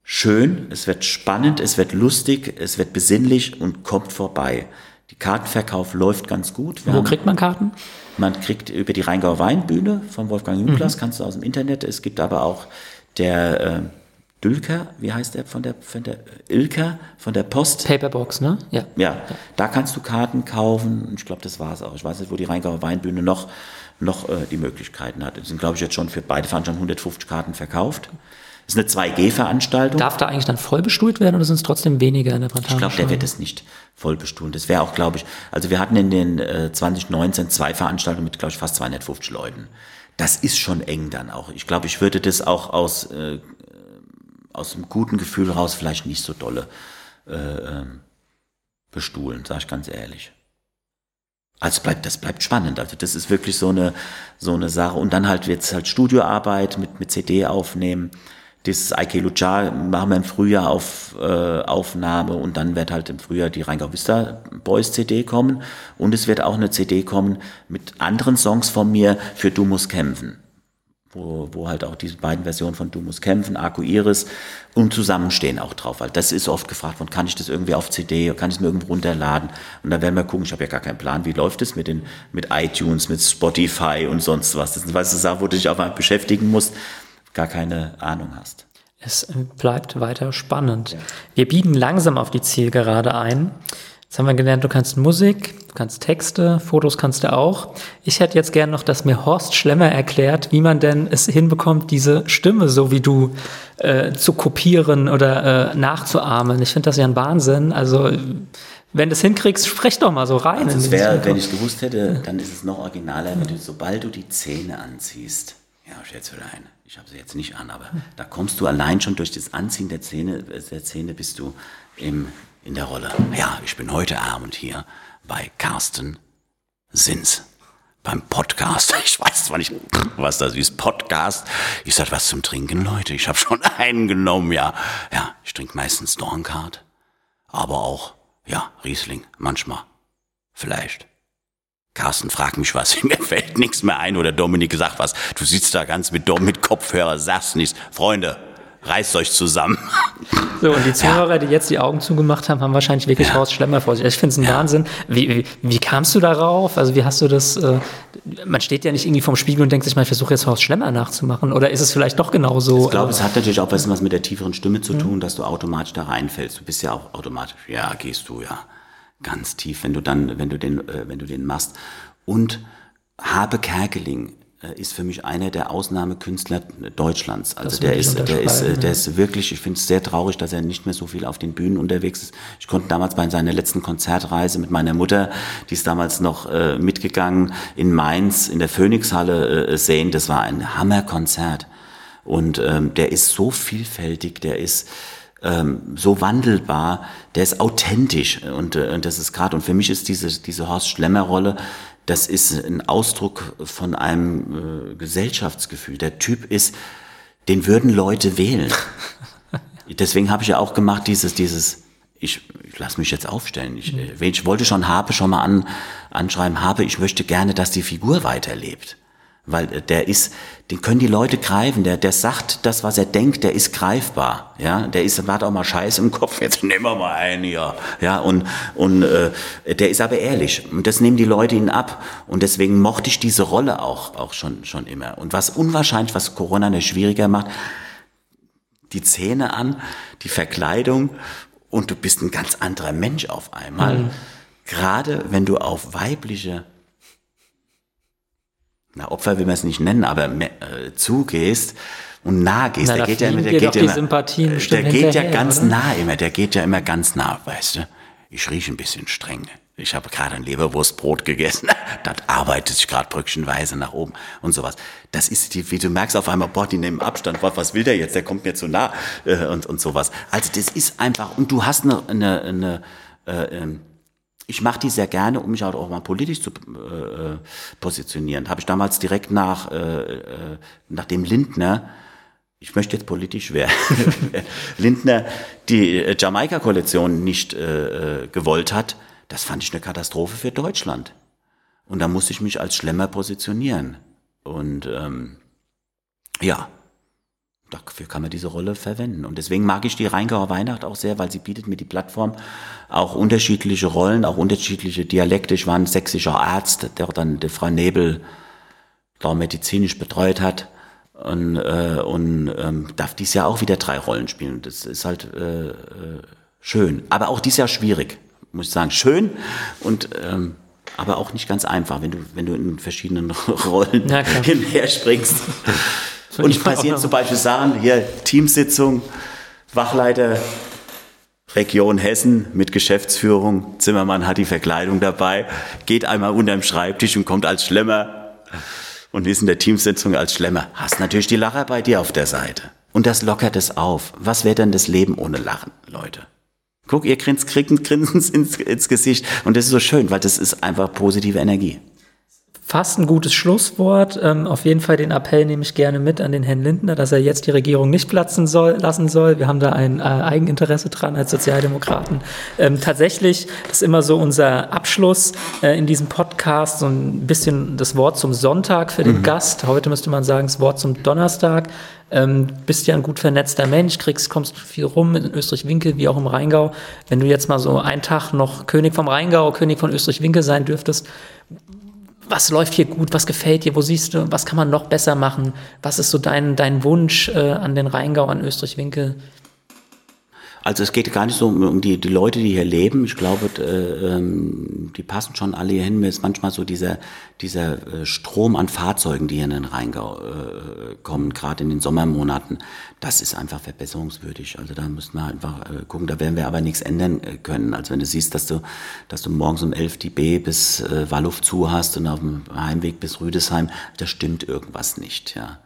schön, es wird spannend, es wird lustig, es wird besinnlich und kommt vorbei. Die Kartenverkauf läuft ganz gut. Wir Wo haben, kriegt man Karten? Man kriegt über die Rheingauer Weinbühne von Wolfgang Junglas, mhm. kannst du aus dem Internet. Es gibt aber auch der äh, Dülker, wie heißt der von der, von der Ilker, von der Post? Paperbox, ne? Ja. Ja, da kannst du Karten kaufen. Ich glaube, das war es auch. Ich weiß nicht, wo die Rheingauer Weinbühne noch, noch äh, die Möglichkeiten hat. Es sind, glaube ich, jetzt schon für beide Veranstaltungen 150 Karten verkauft. Das ist eine 2G-Veranstaltung. Darf da eigentlich dann voll bestuhlt werden oder sind es trotzdem weniger in der Bretagne? Ich glaube, der wird es nicht voll bestuhlen. Das wäre auch, glaube ich, also wir hatten in den äh, 2019 zwei Veranstaltungen mit, glaube ich, fast 250 Leuten. Das ist schon eng dann auch. Ich glaube, ich würde das auch aus, äh, aus einem guten Gefühl raus vielleicht nicht so dolle äh, ähm, bestuhlen, sage ich ganz ehrlich. Also bleibt, das bleibt spannend. Also das ist wirklich so eine, so eine Sache. Und dann halt jetzt halt Studioarbeit mit, mit CD aufnehmen. Dieses Ike Lucha machen wir im Frühjahr auf äh, Aufnahme und dann wird halt im Frühjahr die Rheingau Vista Boys CD kommen und es wird auch eine CD kommen mit anderen Songs von mir für Du musst kämpfen. Wo, wo halt auch diese beiden Versionen von Du musst kämpfen, Arco Iris und Zusammenstehen auch drauf. Weil das ist oft gefragt worden, kann ich das irgendwie auf CD, kann ich es mir irgendwo runterladen? Und dann werden wir gucken, ich habe ja gar keinen Plan, wie läuft es mit, den, mit iTunes, mit Spotify und sonst was. Das sind weißt du, Sachen, wo du dich auch mal beschäftigen musst gar keine Ahnung hast. Es bleibt weiter spannend. Ja. Wir biegen langsam auf die Zielgerade ein. Jetzt haben wir gelernt, du kannst Musik, du kannst Texte, Fotos kannst du auch. Ich hätte jetzt gern noch, dass mir Horst Schlemmer erklärt, wie man denn es hinbekommt, diese Stimme so wie du äh, zu kopieren oder äh, nachzuahmen. Ich finde das ja ein Wahnsinn. Also wenn du es hinkriegst, sprech doch mal so rein. Also es wäre, wenn ich gewusst hätte, dann ist es noch originaler, wenn du, sobald du die Zähne anziehst. Ja, ich jetzt wieder ein ich habe sie jetzt nicht an, aber da kommst du allein schon durch das Anziehen der Zähne, der Zähne bist du im, in der Rolle. Ja, ich bin heute Abend hier bei Carsten Sins beim Podcast. Ich weiß zwar nicht, was das ist, Podcast. Ich sag, was zum Trinken, Leute. Ich habe schon einen genommen, ja. Ja, ich trinke meistens Dorncard, aber auch, ja, Riesling, manchmal. Vielleicht. Carsten fragt mich was, mir fällt nichts mehr ein oder Dominik sagt was. Du sitzt da ganz mit, mit Kopfhörer, sagst nichts. Freunde, reißt euch zusammen. So, und die Zuhörer, ja. die jetzt die Augen zugemacht haben, haben wahrscheinlich wirklich ja. Horst Schlemmer vor sich. Ich finde es ein ja. Wahnsinn. Wie, wie, wie, kamst du darauf? Also wie hast du das, äh, man steht ja nicht irgendwie vorm Spiegel und denkt sich mal, ich versuche jetzt Horst Schlemmer nachzumachen. Oder ist es vielleicht doch genauso? Ich glaube, äh, es hat natürlich auch was mit der tieferen Stimme zu tun, mhm. dass du automatisch da reinfällst. Du bist ja auch automatisch, ja, gehst du, ja ganz tief, wenn du dann, wenn du den, äh, wenn du den machst. Und Habe Kerkeling äh, ist für mich einer der Ausnahmekünstler Deutschlands. Also der ist, der ist, äh, der ist wirklich, ich finde es sehr traurig, dass er nicht mehr so viel auf den Bühnen unterwegs ist. Ich konnte damals bei seiner letzten Konzertreise mit meiner Mutter, die ist damals noch äh, mitgegangen, in Mainz in der Phoenixhalle äh, sehen. Das war ein Hammerkonzert. Und ähm, der ist so vielfältig, der ist ähm, so wandelbar, der ist authentisch und, äh, und das ist gerade, und für mich ist diese, diese Horst Schlemmer-Rolle, das ist ein Ausdruck von einem äh, Gesellschaftsgefühl. Der Typ ist, den würden Leute wählen. Deswegen habe ich ja auch gemacht, dieses, dieses, ich, ich lasse mich jetzt aufstellen. Ich, äh, ich wollte schon Habe schon mal an, anschreiben, Habe, ich möchte gerne, dass die Figur weiterlebt weil äh, der ist, den können die Leute greifen, der, der sagt das, was er denkt, der ist greifbar, ja, der ist, hat auch mal Scheiß im Kopf, jetzt nehmen wir mal einen hier, ja, und, und äh, der ist aber ehrlich. Und das nehmen die Leute ihn ab. Und deswegen mochte ich diese Rolle auch, auch schon, schon immer. Und was unwahrscheinlich, was Corona eine schwieriger macht, die Zähne an, die Verkleidung. Und du bist ein ganz anderer Mensch auf einmal, mhm. gerade wenn du auf weibliche na, Opfer will man es nicht nennen, aber äh, zugehst und nah gehst, na, der geht ja immer, der geht ja immer, Sympathien der geht ja ganz oder? nah immer, der geht ja immer ganz nah, weißt du. Ich rieche ein bisschen streng. Ich habe gerade ein Leberwurstbrot gegessen. das arbeitet sich gerade brückchenweise nach oben und sowas. Das ist die, wie du merkst auf einmal, boah, die nehmen Abstand. Was, was will der jetzt? Der kommt mir zu nah äh, und und sowas. Also das ist einfach und du hast eine eine, eine äh, ähm, ich mache die sehr gerne, um mich halt auch mal politisch zu äh, positionieren. Habe ich damals direkt nach, äh, äh, nach dem Lindner, ich möchte jetzt politisch werden, Lindner die äh, Jamaika-Koalition nicht äh, äh, gewollt hat, das fand ich eine Katastrophe für Deutschland. Und da musste ich mich als Schlemmer positionieren. Und ähm, ja, dafür kann man diese Rolle verwenden. Und deswegen mag ich die Rheingauer Weihnacht auch sehr, weil sie bietet mir die Plattform auch unterschiedliche Rollen, auch unterschiedliche Dialekte. Ich war ein sächsischer Arzt, der dann die Frau Nebel da medizinisch betreut hat. Und, äh, und ähm, darf dies Jahr auch wieder drei Rollen spielen. Das ist halt äh, äh, schön. Aber auch dies Jahr schwierig, muss ich sagen. Schön und ähm, aber auch nicht ganz einfach, wenn du, wenn du in verschiedenen Rollen Ja, klar. hinher springst. Und ich noch- zum Beispiel Sachen, hier Teamsitzung, Wachleiter Region Hessen mit Geschäftsführung. Zimmermann hat die Verkleidung dabei, geht einmal unterm Schreibtisch und kommt als Schlemmer und ist in der Teamsitzung als Schlemmer. Hast natürlich die Lacher bei dir auf der Seite. Und das lockert es auf. Was wäre denn das Leben ohne Lachen, Leute? Guck, ihr grinst, kriegt ein Grinsen ins, ins Gesicht. Und das ist so schön, weil das ist einfach positive Energie. Fast ein gutes Schlusswort. Ähm, auf jeden Fall den Appell nehme ich gerne mit an den Herrn Lindner, dass er jetzt die Regierung nicht platzen soll, lassen soll. Wir haben da ein äh, Eigeninteresse dran als Sozialdemokraten. Ähm, tatsächlich ist immer so unser Abschluss äh, in diesem Podcast so ein bisschen das Wort zum Sonntag für den Gast. Heute müsste man sagen, das Wort zum Donnerstag. Ähm, bist ja ein gut vernetzter Mensch, kriegst, kommst viel rum in Österreich-Winkel wie auch im Rheingau. Wenn du jetzt mal so einen Tag noch König vom Rheingau, König von Österreich-Winkel sein dürftest, was läuft hier gut, was gefällt dir, wo siehst du, was kann man noch besser machen? Was ist so dein, dein Wunsch äh, an den Rheingau, an Österreich-Winkel? Also es geht gar nicht so um, die, die Leute, die hier leben. Ich glaube, äh, ähm, die passen schon alle hier hin. Mir ist manchmal so dieser, dieser äh, Strom an Fahrzeugen, die hier in den Rheingau äh, kommen, gerade in den Sommermonaten, das ist einfach verbesserungswürdig. Also da müssen wir einfach gucken. Da werden wir aber nichts ändern können. Also wenn du siehst, dass du, dass du morgens um 11 die B bis Walluff zu hast und auf dem Heimweg bis Rüdesheim, da stimmt irgendwas nicht, ja.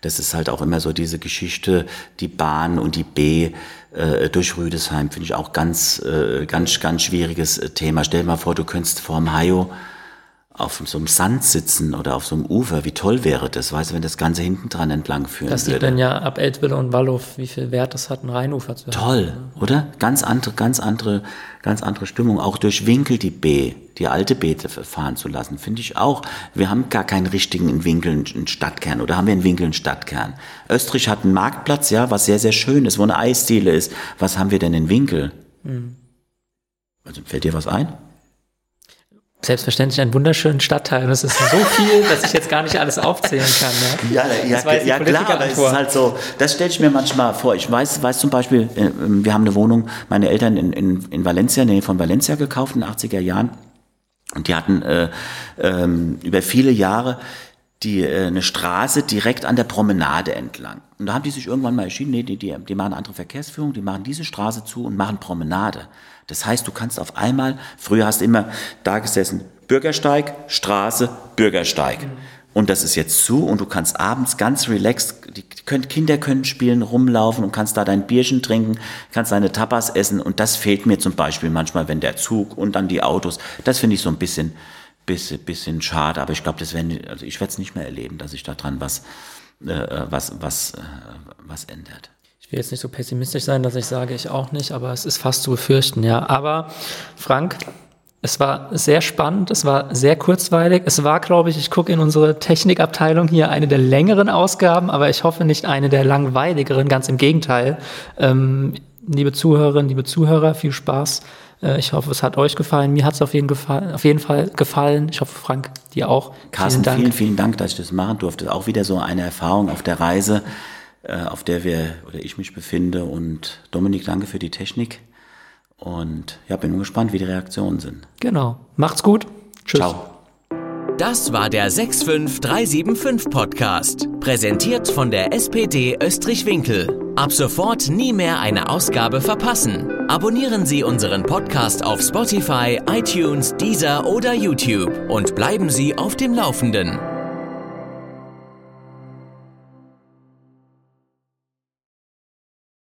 Das ist halt auch immer so diese Geschichte, die Bahn und die B äh, durch Rüdesheim, finde ich auch ganz, äh, ganz, ganz schwieriges äh, Thema. Stell dir mal vor, du könntest vorm Hajo auf so einem Sand sitzen oder auf so einem Ufer. Wie toll wäre das, weißt du, wenn das Ganze hinten dran entlang führen Das sieht würde. dann ja ab Eltville und Wallow, wie viel Wert das hat, ein Rheinufer zu haben. Toll, oder? Ganz andere, ganz andere, ganz andere Stimmung. Auch durch Winkel die B, die alte B fahren zu lassen, finde ich auch. Wir haben gar keinen richtigen in Winkel einen Stadtkern oder haben wir in Winkel einen Stadtkern? Österreich hat einen Marktplatz, ja, was sehr, sehr schön ist, wo eine Eisdiele ist. Was haben wir denn in Winkel? Also fällt dir was ein? Selbstverständlich ein wunderschönen Stadtteil. Und es ist so viel, dass ich jetzt gar nicht alles aufzählen kann. Ne? Ja, ja, ja klar, aber es ist halt so, das stelle ich mir manchmal vor. Ich weiß, weiß zum Beispiel, äh, wir haben eine Wohnung, meine Eltern in, in, in Valencia, in der Nähe von Valencia gekauft in den 80er Jahren. Und die hatten äh, ähm, über viele Jahre die, äh, eine Straße direkt an der Promenade entlang. Und da haben die sich irgendwann mal entschieden, nee, die, die, die machen eine andere Verkehrsführung, die machen diese Straße zu und machen Promenade. Das heißt, du kannst auf einmal, früher hast du immer da gesessen, Bürgersteig, Straße, Bürgersteig. Und das ist jetzt zu und du kannst abends ganz relaxed, die können, Kinder können spielen, rumlaufen und kannst da dein Bierchen trinken, kannst deine Tapas essen und das fehlt mir zum Beispiel manchmal, wenn der Zug und dann die Autos, das finde ich so ein bisschen, bisschen, bisschen schade, aber ich glaube, das werden, also ich werde es nicht mehr erleben, dass sich daran was, äh, was, was, äh, was ändert. Ich will jetzt nicht so pessimistisch sein, dass ich sage, ich auch nicht, aber es ist fast zu befürchten, ja. Aber Frank, es war sehr spannend, es war sehr kurzweilig. Es war, glaube ich, ich gucke in unsere Technikabteilung hier eine der längeren Ausgaben, aber ich hoffe nicht eine der langweiligeren, ganz im Gegenteil. Ähm, liebe Zuhörerinnen, liebe Zuhörer, viel Spaß. Äh, Ich hoffe, es hat euch gefallen. Mir hat es auf, jeden Gefall- auf jeden Fall gefallen. Ich hoffe, Frank, dir auch. Carsten, vielen Dank. vielen, vielen Dank, dass ich das machen durfte. Auch wieder so eine Erfahrung auf der Reise, auf der wir oder ich mich befinde. Und Dominik, danke für die Technik. Und ja, bin gespannt, wie die Reaktionen sind. Genau. Macht's gut. Tschüss. Ciao. Das war der 65375 Podcast, präsentiert von der SPD Österreich-Winkel. Ab sofort nie mehr eine Ausgabe verpassen. Abonnieren Sie unseren Podcast auf Spotify, iTunes, Deezer oder YouTube und bleiben Sie auf dem Laufenden.